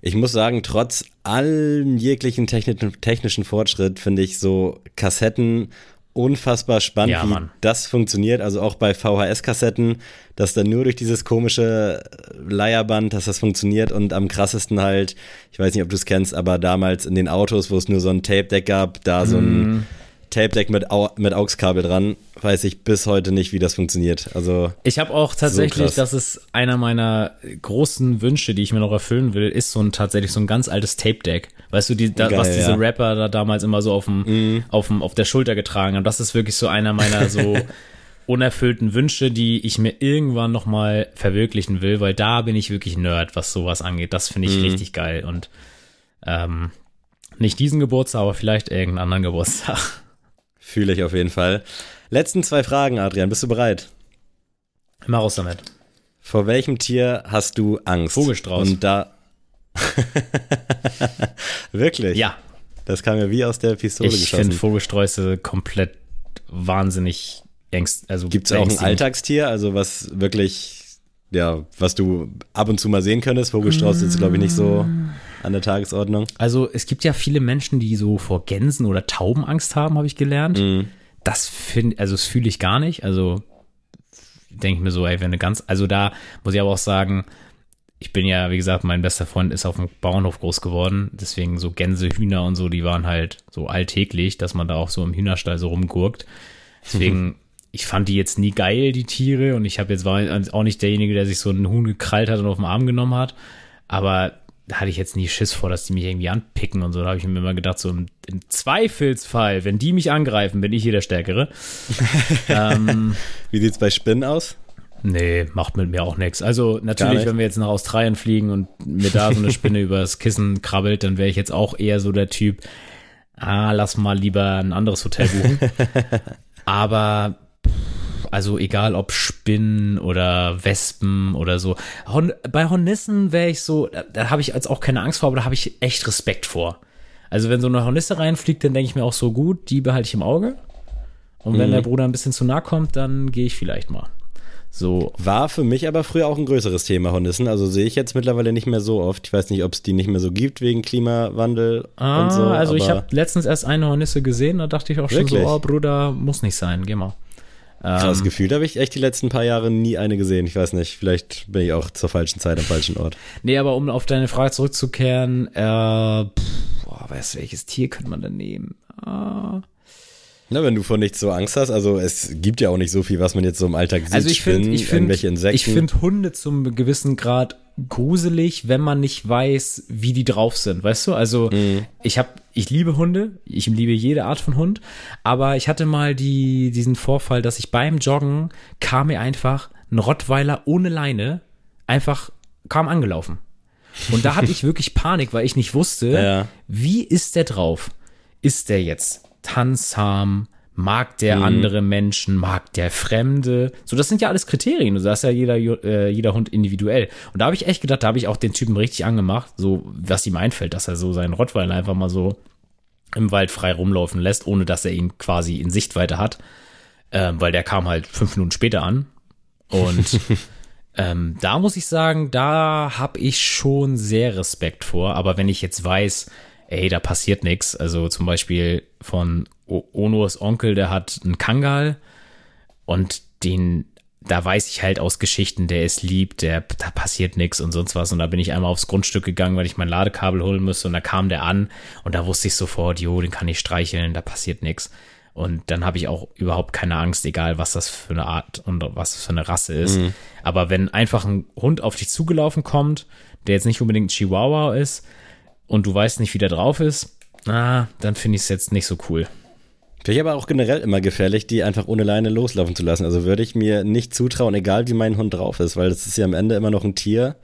Ich muss sagen, trotz allem jeglichen technischen Fortschritt finde ich so Kassetten unfassbar spannend, ja, wie das funktioniert. Also auch bei VHS-Kassetten, dass dann nur durch dieses komische Leierband, dass das funktioniert und am krassesten halt, ich weiß nicht, ob du es kennst, aber damals in den Autos, wo es nur so ein Tape-Deck gab, da so ein mm. Tape-Deck mit, Au mit AUX-Kabel dran. Weiß ich bis heute nicht, wie das funktioniert. Also ich habe auch tatsächlich, so das ist einer meiner großen Wünsche, die ich mir noch erfüllen will, ist so ein tatsächlich so ein ganz altes Tape-Deck. Weißt du, die, da, Geil, was diese ja. Rapper da damals immer so auf dem, mm. auf dem, auf der Schulter getragen haben. Das ist wirklich so einer meiner so unerfüllten Wünsche, die ich mir irgendwann noch mal verwirklichen will, weil da bin ich wirklich Nerd, was sowas angeht. Das finde ich mm. richtig geil und ähm, nicht diesen Geburtstag, aber vielleicht irgendeinen anderen Geburtstag. Fühle ich auf jeden Fall. Letzten zwei Fragen, Adrian. Bist du bereit? Mach raus damit. Vor welchem Tier hast du Angst? Vogelstrauß. Und da. Wirklich? Ja. Das kam ja wie aus der Pistole Ich geschossen. finde Vogelsträuße komplett wahnsinnig ängst. Also Gibt es auch ein. Alltagstier, also was wirklich, ja, was du ab und zu mal sehen könntest? Vogelstrauß ist, glaube ich, nicht so an der Tagesordnung. Also es gibt ja viele Menschen, die so vor Gänsen oder Tauben Angst haben, habe ich gelernt. Mhm. Das finde, also das fühle ich gar nicht. Also denke ich mir so, ey, wenn eine ganz, also da muss ich aber auch sagen, ich bin ja, wie gesagt, mein bester Freund ist auf dem Bauernhof groß geworden, deswegen so Gänse, Hühner und so, die waren halt so alltäglich, dass man da auch so im Hühnerstall so rumgurkt. Deswegen, ich fand die jetzt nie geil, die Tiere, und ich habe jetzt war auch nicht derjenige, der sich so einen Huhn gekrallt hat und auf den Arm genommen hat, aber da hatte ich jetzt nie Schiss vor, dass die mich irgendwie anpicken und so. Da habe ich mir immer gedacht, so im, im Zweifelsfall, wenn die mich angreifen, bin ich hier der Stärkere. ähm, Wie sieht's bei Spinnen aus? Nee, macht mit mir auch nichts. Also natürlich, wenn wir jetzt nach Australien fliegen und mir da so eine Spinne übers Kissen krabbelt, dann wäre ich jetzt auch eher so der Typ, ah, lass mal lieber ein anderes Hotel buchen. Aber also egal ob Spinnen oder Wespen oder so. Horn bei Hornissen wäre ich so, da, da habe ich jetzt auch keine Angst vor, aber da habe ich echt Respekt vor. Also wenn so eine Hornisse reinfliegt, dann denke ich mir auch so gut, die behalte ich im Auge. Und wenn Mhm. der Bruder ein bisschen zu nah kommt, dann gehe ich vielleicht mal. So, War für mich aber früher auch ein größeres Thema, Hornissen. Also sehe ich jetzt mittlerweile nicht mehr so oft. Ich weiß nicht, ob es die nicht mehr so gibt wegen Klimawandel Ah, und so. also ich habe letztens erst eine Hornisse gesehen, da dachte ich auch schon Wirklich? so, oh Bruder, muss nicht sein, geh mal. Krass, Ähm, gefühlt habe ich echt die letzten paar Jahre nie eine gesehen. Ich weiß nicht, vielleicht bin ich auch zur falschen Zeit am falschen Ort. nee, aber um auf deine Frage zurückzukehren, äh, pff, boah, was, welches Tier könnte man denn nehmen? Ah. Na, wenn du vor nichts so Angst hast, also es gibt ja auch nicht so viel, was man jetzt so im Alltag sieht. Also ich finde, ich finde, ich finde Hunde zum gewissen Grad gruselig, wenn man nicht weiß, wie die drauf sind, weißt du? Also Mhm. ich habe, ich liebe Hunde, ich liebe jede Art von Hund, aber ich hatte mal die diesen Vorfall, dass ich beim Joggen kam mir einfach ein Rottweiler ohne Leine einfach kam angelaufen. Und da hatte ich wirklich Panik, weil ich nicht wusste, Ja. wie ist der drauf? Ist der jetzt tanzsam? Mag der Mhm. andere Menschen? Mag der Fremde? So, das sind ja alles Kriterien. Das ist ja jeder, äh, jeder Hund individuell. Und da habe ich echt gedacht, da habe ich auch den Typen richtig angemacht, so was ihm einfällt, dass er so seinen Rottweiler einfach mal so im Wald frei rumlaufen lässt, ohne dass er ihn quasi in Sichtweite hat. Ähm, weil der kam halt fünf Minuten später an. Und ähm, da muss ich sagen, da habe ich schon sehr Respekt vor. Aber wenn ich jetzt weiß, ey, da passiert nichts, also zum Beispiel von o Onos Onkel, der hat einen Kangal und den, da weiß ich halt aus Geschichten, der ist lieb, der, da passiert nichts und sonst was. Und da bin ich einmal aufs Grundstück gegangen, weil ich mein Ladekabel holen musste und da kam der an und da wusste ich sofort, jo, den kann ich streicheln, da passiert nichts. Und dann habe ich auch überhaupt keine Angst, egal was das für eine Art und was das für eine Rasse ist. Aber wenn einfach ein Hund auf dich zugelaufen kommt, der jetzt nicht unbedingt ein Chihuahua ist und du weißt nicht, wie der drauf ist, na, dann finde ich es jetzt nicht so cool. Finde ich aber auch generell immer gefährlich, die einfach ohne Leine loslaufen zu lassen. Also würde ich mir nicht zutrauen, egal wie mein Hund drauf ist, weil das ist ja am Ende immer noch ein Tier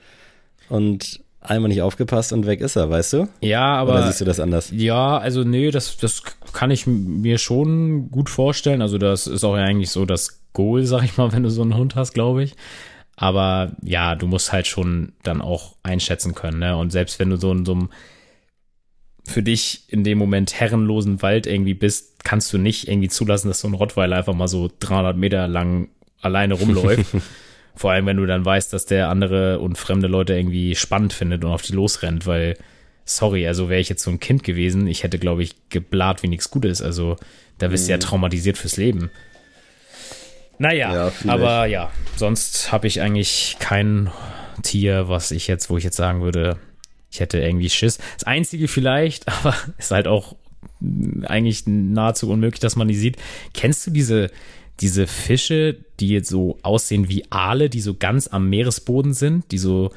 und einmal nicht aufgepasst und weg ist er, weißt du? Ja, aber. Oder siehst du das anders? Ja, also nee, das, das kann ich mir schon gut vorstellen. Also das ist auch ja eigentlich so das Goal, sag ich mal, wenn du so einen Hund hast, glaube ich. Aber ja, du musst halt schon dann auch einschätzen können, ne? Und selbst wenn du so in so einem für dich in dem Moment herrenlosen Wald irgendwie bist, kannst du nicht irgendwie zulassen, dass so ein Rottweiler einfach mal so 300 Meter lang alleine rumläuft. Vor allem, wenn du dann weißt, dass der andere und fremde Leute irgendwie spannend findet und auf die losrennt, weil, sorry, also wäre ich jetzt so ein Kind gewesen, ich hätte, glaube ich, geblat, wie nichts Gutes. Also da bist du ja traumatisiert fürs Leben. Naja, Ja, aber ja, sonst habe ich eigentlich kein Tier, was ich jetzt, wo ich jetzt sagen würde, ich hätte irgendwie Schiss. Das einzige vielleicht, aber ist halt auch eigentlich nahezu unmöglich, dass man die sieht. Kennst du diese, diese Fische, die jetzt so aussehen wie Aale, die so ganz am Meeresboden sind, die so,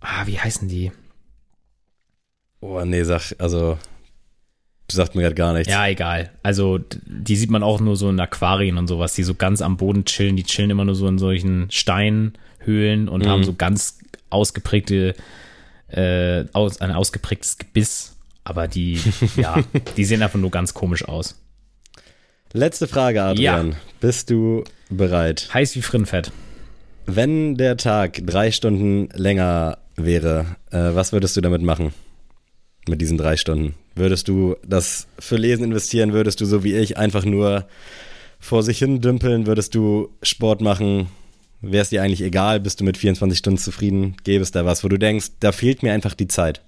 ah, wie heißen die? Oh, nee, sag, also, sagt mir gerade gar nichts. Ja, egal. Also, die sieht man auch nur so in Aquarien und sowas, die so ganz am Boden chillen. Die chillen immer nur so in solchen Steinhöhlen und Mhm. haben so ganz ausgeprägte, äh, aus, ein ausgeprägtes Gebiss. Aber die, ja, die sehen einfach nur ganz komisch aus. Letzte Frage, Adrian. Ja. Bist du bereit? Heiß wie Frinfett. Wenn der Tag drei Stunden länger wäre, äh, was würdest du damit machen? Mit diesen drei Stunden? Würdest du das für Lesen investieren? Würdest du so wie ich einfach nur vor sich hin dümpeln? Würdest du Sport machen? Wäre es dir eigentlich egal? Bist du mit 24 Stunden zufrieden? Gäbe es da was, wo du denkst, da fehlt mir einfach die Zeit?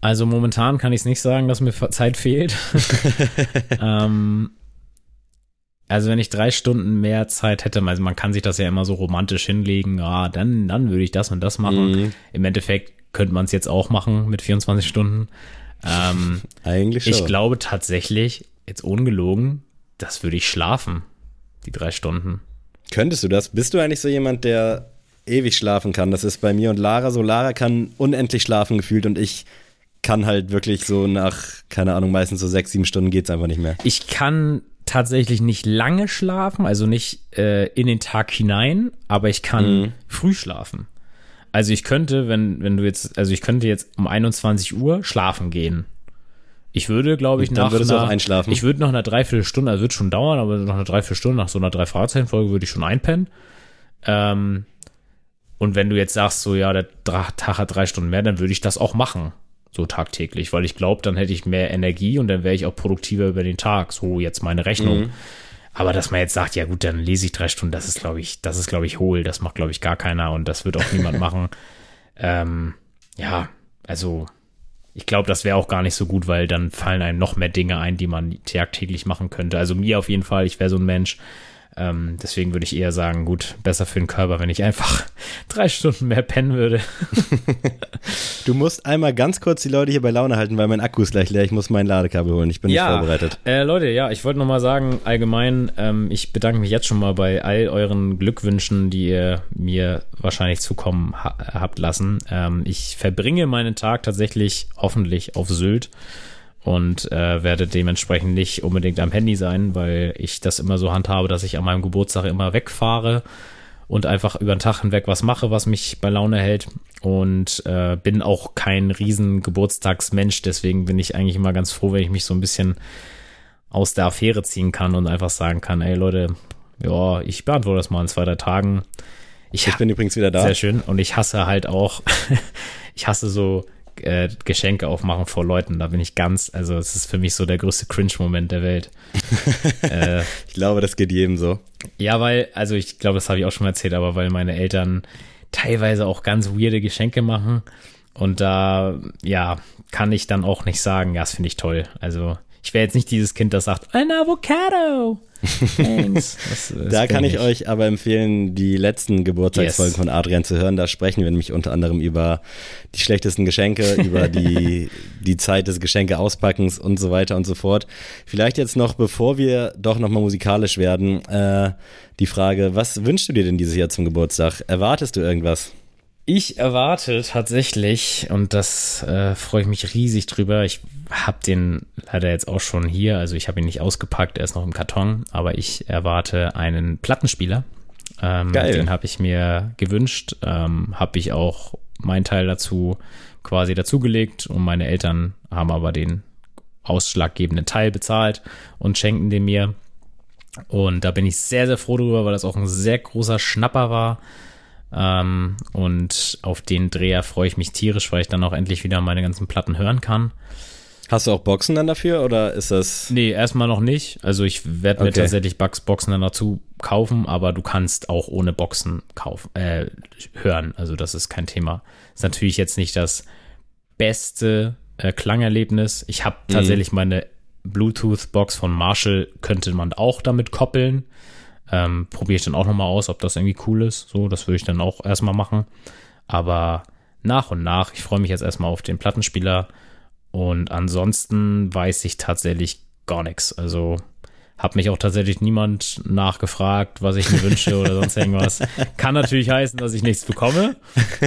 Also momentan kann ich es nicht sagen, dass mir Zeit fehlt. ähm, also wenn ich drei Stunden mehr Zeit hätte, also man kann sich das ja immer so romantisch hinlegen, ah, dann, dann würde ich das und das machen. Mhm. Im Endeffekt könnte man es jetzt auch machen mit 24 Stunden. Ähm, Eigentlich schon. ich glaube tatsächlich, jetzt ungelogen, das würde ich schlafen, die drei Stunden. Könntest du das? Bist du eigentlich so jemand, der ewig schlafen kann? Das ist bei mir und Lara so. Lara kann unendlich schlafen gefühlt und ich kann halt wirklich so nach, keine Ahnung, meistens so sechs, sieben Stunden geht's einfach nicht mehr. Ich kann tatsächlich nicht lange schlafen, also nicht äh, in den Tag hinein, aber ich kann Mhm. früh schlafen. Also ich könnte, wenn, wenn du jetzt, also ich könnte jetzt um 21 Uhr schlafen gehen. Ich würde, glaube ich, dann nach würdest du auch einschlafen? Ich würde nach einer Dreiviertelstunde, also wird schon dauern, aber nach einer Dreiviertelstunde, nach so einer drei Folge würde ich schon einpennen. Ähm, und wenn du jetzt sagst, so ja, der Tag hat drei Stunden mehr, dann würde ich das auch machen, so tagtäglich, weil ich glaube, dann hätte ich mehr Energie und dann wäre ich auch produktiver über den Tag. So jetzt meine Rechnung. Mhm. Aber dass man jetzt sagt, ja gut, dann lese ich drei Stunden, das ist, glaube ich, das ist, glaube ich, hohl. Das macht, glaube ich, gar keiner und das wird auch niemand machen. Ähm, ja, also ich glaube, das wäre auch gar nicht so gut, weil dann fallen einem noch mehr Dinge ein, die man tagtäglich machen könnte. Also mir auf jeden Fall, ich wäre so ein Mensch. Ähm, deswegen würde ich eher sagen, gut, besser für den Körper, wenn ich einfach drei Stunden mehr pennen würde. Du musst einmal ganz kurz die Leute hier bei Laune halten, weil mein Akku ist gleich leer. Ich muss mein Ladekabel holen. Ich bin nicht vorbereitet. Äh, Leute, ja, ich wollte noch mal sagen, allgemein, ähm, ich bedanke mich jetzt schon mal bei all euren Glückwünschen, die ihr mir wahrscheinlich zukommen ha habt lassen. Ähm, ich verbringe meinen Tag tatsächlich hoffentlich auf Sylt und äh, werde dementsprechend nicht unbedingt am Handy sein, weil ich das immer so handhabe, dass ich an meinem Geburtstag immer wegfahre und einfach über den Tag hinweg was mache, was mich bei Laune hält. Und äh, bin auch kein riesen Geburtstagsmensch, deswegen bin ich eigentlich immer ganz froh, wenn ich mich so ein bisschen aus der Affäre ziehen kann und einfach sagen kann, ey Leute, ja, ich beantworte das mal in zwei, drei Tagen. Ich, Ich bin übrigens wieder da. sehr schön. Und ich hasse halt auch, ich hasse so äh, Geschenke aufmachen vor Leuten. Da bin ich ganz, also es ist für mich so der größte Cringe-Moment der Welt. äh, Ich glaube, das geht jedem so. ja, weil, also ich glaube, das habe ich auch schon mal erzählt, aber weil meine Eltern teilweise auch ganz weirde Geschenke machen. Und da, ja, kann ich dann auch nicht sagen, ja, das finde ich toll. Also ich wäre jetzt nicht dieses Kind, das sagt, ein Avocado. Thanks. Das, das Da kann ich nicht. euch aber empfehlen, die letzten Geburtstagsfolgen Yes. von Adrian zu hören. Da sprechen wir nämlich unter anderem über die schlechtesten Geschenke, über die, die Zeit des Geschenke-Auspackens und so weiter und so fort. Vielleicht jetzt noch, bevor wir doch nochmal musikalisch werden, äh, die Frage, was wünschst du dir denn dieses Jahr zum Geburtstag? Erwartest du irgendwas? Ich erwarte tatsächlich, und das äh, freue ich mich riesig drüber, ich habe den leider jetzt auch schon hier, also ich habe ihn nicht ausgepackt, er ist noch im Karton, aber ich erwarte einen Plattenspieler. Ähm, Geil. Den habe ich mir gewünscht, ähm, habe ich auch meinen Teil dazu quasi dazugelegt und meine Eltern haben aber den ausschlaggebenden Teil bezahlt und schenken den mir. Und da bin ich sehr, sehr froh drüber, weil das auch ein sehr großer Schnapper war. Ähm, und auf den Dreher freue ich mich tierisch, weil ich dann auch endlich wieder meine ganzen Platten hören kann. Hast du auch Boxen dann dafür oder ist das. Nee, erstmal noch nicht. Also ich werde mir Okay. tatsächlich Bugs Boxen dann dazu kaufen, aber du kannst auch ohne Boxen kaufen, äh, hören. Also das ist kein Thema. Ist natürlich jetzt nicht das beste äh, Klangerlebnis. Ich habe tatsächlich meine Bluetooth-Box von Marshall, könnte man auch damit koppeln. Ähm, Probiere ich dann auch nochmal aus, ob das irgendwie cool ist. So, das würde ich dann auch erstmal machen. Aber nach und nach, ich freue mich jetzt erstmal auf den Plattenspieler. Und ansonsten weiß ich tatsächlich gar nichts. Also habe mich auch tatsächlich niemand nachgefragt, was ich mir wünsche oder sonst irgendwas. Kann natürlich heißen, dass ich nichts bekomme.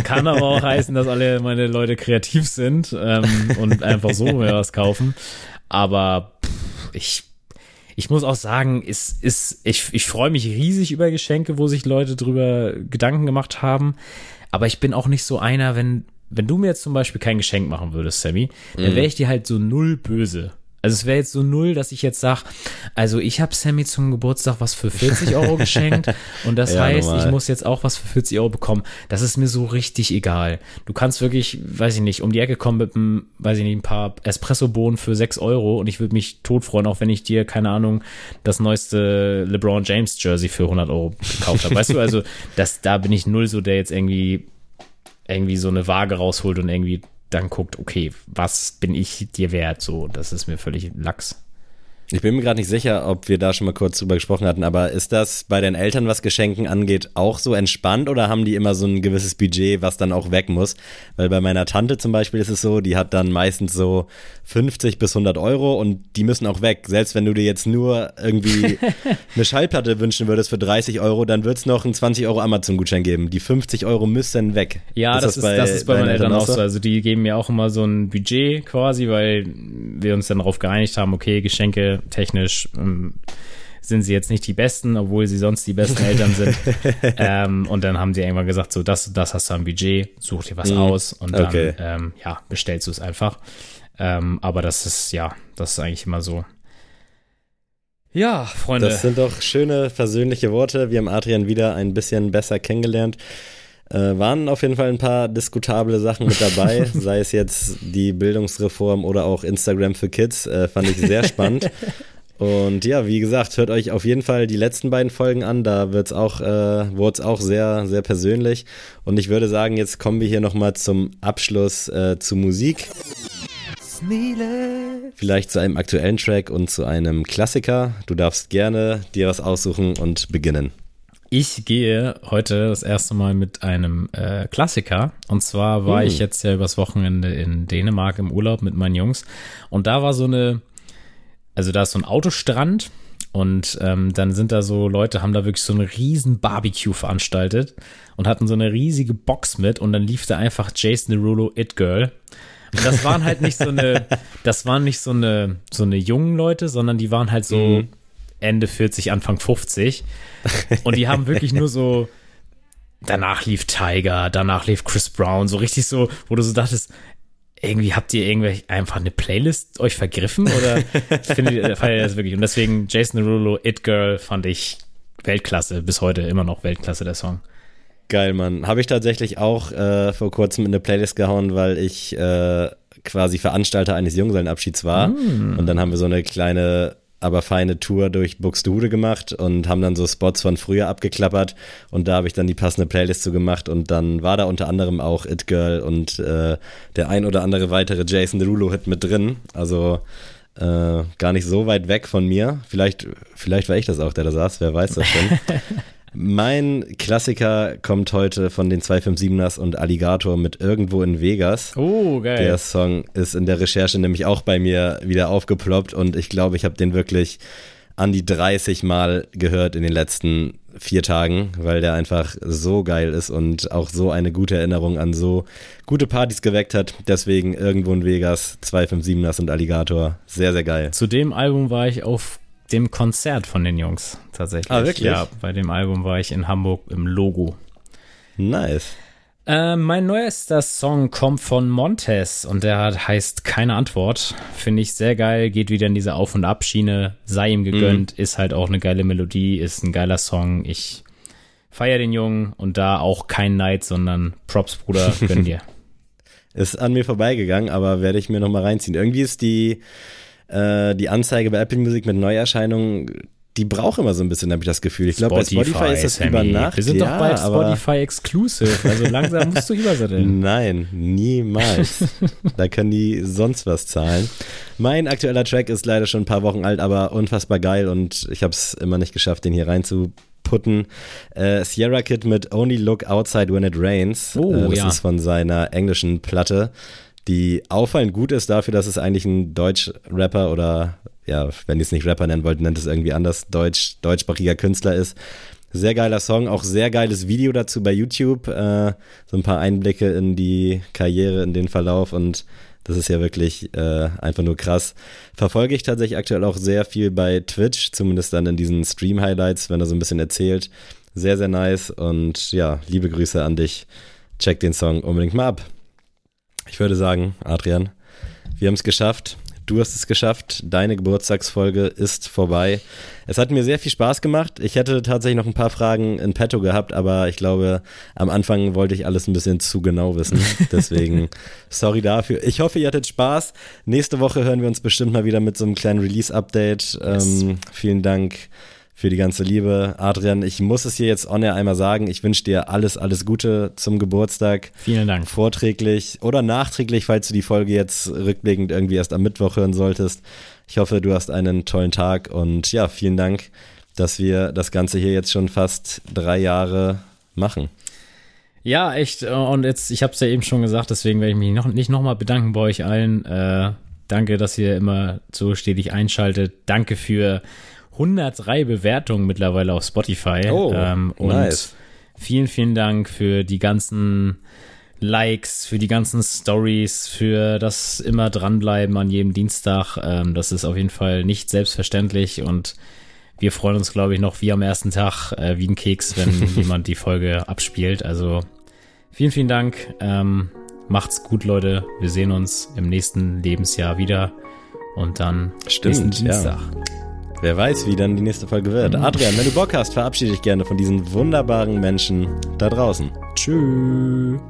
Kann aber auch heißen, dass alle meine Leute kreativ sind ähm, und einfach so mir was kaufen. Aber pff, ich, ich muss auch sagen, ist, ist, ich, ich freue mich riesig über Geschenke, wo sich Leute drüber Gedanken gemacht haben. Aber ich bin auch nicht so einer, wenn, wenn du mir jetzt zum Beispiel kein Geschenk machen würdest, Sammy, dann wäre ich dir halt so null böse. Also es wäre jetzt so null, dass ich jetzt sage, also ich habe Sammy zum Geburtstag was für 40 Euro geschenkt und das ja, heißt, normal. ich muss jetzt auch was für 40 Euro bekommen. Das ist mir so richtig egal. Du kannst wirklich, weiß ich nicht, um die Ecke kommen mit einem, weiß ich nicht, ein paar Espresso-Bohnen für 6 Euro und ich würde mich tot freuen, auch wenn ich dir, keine Ahnung, das neueste LeBron James Jersey für 100 Euro gekauft habe. Weißt du, also das, da bin ich null so, der jetzt irgendwie irgendwie so eine Waage rausholt und irgendwie dann guckt, okay, was bin ich dir wert? So, das ist mir völlig lax. Ich bin mir gerade nicht sicher, ob wir da schon mal kurz drüber gesprochen hatten, aber ist das bei den Eltern, was Geschenken angeht, auch so entspannt oder haben die immer so ein gewisses Budget, was dann auch weg muss? Weil bei meiner Tante zum Beispiel ist es so, die hat dann meistens so 50 bis 100 Euro und die müssen auch weg. Selbst wenn du dir jetzt nur irgendwie eine Schallplatte wünschen würdest für 30 Euro, dann wird es noch einen 20 Euro Amazon-Gutschein geben. Die 50 Euro müssen weg. Ja, ist das, das, ist, bei, das ist bei meinen Eltern auch so. Also die geben mir auch immer so ein Budget quasi, weil wir uns dann darauf geeinigt haben, okay, Geschenke technisch ähm, sind sie jetzt nicht die Besten, obwohl sie sonst die besten Eltern sind. ähm, und dann haben sie irgendwann gesagt, so das, das hast du am Budget, such dir was mm, aus und dann okay. ähm, ja, bestellst du es einfach. Ähm, aber das ist, ja, das ist eigentlich immer so. Ja, Freunde. Das sind doch schöne versöhnliche Worte. Wir haben Adrian wieder ein bisschen besser kennengelernt. Äh, waren auf jeden Fall ein paar diskutable Sachen mit dabei, sei es jetzt die Bildungsreform oder auch Instagram für Kids, äh, fand ich sehr spannend. Und ja, wie gesagt, hört euch auf jeden Fall die letzten beiden Folgen an. Da wird's auch, äh, wurde es auch sehr, sehr persönlich. Und ich würde sagen, jetzt kommen wir hier nochmal zum Abschluss äh, zu Musik. Vielleicht zu einem aktuellen Track und zu einem Klassiker. Du darfst gerne dir was aussuchen und beginnen. Ich gehe heute das erste Mal mit einem äh, Klassiker. Und zwar war hm. ich jetzt ja übers Wochenende in Dänemark im Urlaub mit meinen Jungs. Und da war so eine, also da ist so ein Autostrand. Und ähm, dann sind da so Leute, haben da wirklich so eine riesen Barbecue veranstaltet und hatten so eine riesige Box mit. Und dann lief da einfach Jason Derulo It Girl. Und das waren halt nicht so eine, das waren nicht so eine, so eine jungen Leute, sondern die waren halt so mhm. Ende 40, Anfang 50. Und die haben wirklich nur so, danach lief Tiger, danach lief Chris Brown, so richtig so, wo du so dachtest, irgendwie habt ihr irgendwie einfach eine Playlist euch vergriffen oder ich finde feiere das wirklich und deswegen Jason Derulo It Girl fand ich Weltklasse bis heute immer noch Weltklasse der Song. Geil, Mann. Habe ich tatsächlich auch äh, vor kurzem in eine Playlist gehauen, weil ich äh, quasi Veranstalter eines Junggesellenabschieds war mm. und dann haben wir so eine kleine aber feine Tour durch Buxtehude gemacht und haben dann so Spots von früher abgeklappert und da habe ich dann die passende Playlist zu gemacht und dann war da unter anderem auch It Girl und äh, der ein oder andere weitere Jason Derulo-Hit mit drin. Also äh, gar nicht so weit weg von mir. Vielleicht, vielleicht war ich das auch, der da saß, wer weiß das schon. Mein Klassiker kommt heute von den 257ers und Alligator mit Irgendwo in Vegas. Oh, geil. Der Song ist in der Recherche nämlich auch bei mir wieder aufgeploppt und ich glaube, ich habe den wirklich an die 30 Mal gehört in den letzten vier Tagen, weil der einfach so geil ist und auch so eine gute Erinnerung an so gute Partys geweckt hat. Deswegen irgendwo in Vegas, 257ers und Alligator. Sehr, sehr geil. Zu dem Album war ich auf dem Konzert von den Jungs tatsächlich. Ah, wirklich? Ja, bei dem Album war ich in Hamburg im Logo. Nice. Äh, mein neuester Song kommt von Montes und der hat, heißt Keine Antwort. Finde ich sehr geil, geht wieder in diese Auf- und Abschiene, sei ihm gegönnt, mm. ist halt auch eine geile Melodie, ist ein geiler Song. Ich feiere den Jungen und da auch kein Neid, sondern Props, Bruder, gönn dir. ist an mir vorbeigegangen, aber werde ich mir nochmal reinziehen. Irgendwie ist die äh, die Anzeige bei Apple Music mit Neuerscheinungen, die braucht immer so ein bisschen, habe ich das Gefühl. Ich glaube, bei Spotify ist das Sammy. über Nacht. Wir sind ja, doch bald Spotify Exclusive, also langsam musst du übersatteln. Nein, niemals. da können die sonst was zahlen. Mein aktueller Track ist leider schon ein paar Wochen alt, aber unfassbar geil und ich habe es immer nicht geschafft, den hier reinzuputten. Äh, Sierra Kid mit Only Look Outside When It Rains. Oh, äh, das ja. ist von seiner englischen Platte die auffallend gut ist dafür, dass es eigentlich ein Deutsch-Rapper oder ja, wenn ihr es nicht Rapper nennen wollt, nennt es irgendwie anders, Deutsch, deutschsprachiger Künstler ist. Sehr geiler Song, auch sehr geiles Video dazu bei YouTube. Äh, so ein paar Einblicke in die Karriere, in den Verlauf und das ist ja wirklich äh, einfach nur krass. Verfolge ich tatsächlich aktuell auch sehr viel bei Twitch, zumindest dann in diesen Stream-Highlights, wenn er so ein bisschen erzählt. Sehr, sehr nice und ja, liebe Grüße an dich. Check den Song unbedingt mal ab. Ich würde sagen, Adrian, wir haben es geschafft. du hast es geschafft. Deine Geburtstagsfolge ist vorbei. Es hat mir sehr viel Spaß gemacht. Ich hätte tatsächlich noch ein paar Fragen in petto gehabt, aber ich glaube, am Anfang wollte ich alles ein bisschen zu genau wissen. Deswegen sorry dafür. Ich hoffe, ihr hattet Spaß. Nächste Woche hören wir uns bestimmt mal wieder mit so einem kleinen Release-Update. Yes. Ähm, vielen Dank für die ganze Liebe. Adrian, ich muss es hier jetzt on air einmal sagen. Ich wünsche dir alles, alles Gute zum Geburtstag. Vielen Dank. Vorträglich oder nachträglich, falls du die Folge jetzt rückblickend irgendwie erst am Mittwoch hören solltest. Ich hoffe, du hast einen tollen Tag und ja, vielen Dank, dass wir das Ganze hier jetzt schon fast drei Jahre machen. Ja, echt. Und jetzt, ich habe es ja eben schon gesagt, deswegen werde ich mich noch, nicht nochmal bedanken bei euch allen. Äh, danke, dass ihr immer so stetig einschaltet. Danke für 103 Bewertungen mittlerweile auf Spotify. Oh, ähm, und nice. vielen, vielen Dank für die ganzen Likes, für die ganzen Stories, für das immer dranbleiben an jedem Dienstag. Ähm, das ist auf jeden Fall nicht selbstverständlich und wir freuen uns, glaube ich, noch wie am ersten Tag äh, wie ein Keks, wenn jemand die Folge abspielt. Also vielen, vielen Dank. Ähm, macht's gut, Leute. Wir sehen uns im nächsten Lebensjahr wieder und dann Stimmt, nächsten Dienstag. Ja. Wer weiß, wie dann die nächste Folge wird. Adrian, wenn du Bock hast, verabschiede dich gerne von diesen wunderbaren Menschen da draußen. Tschüss.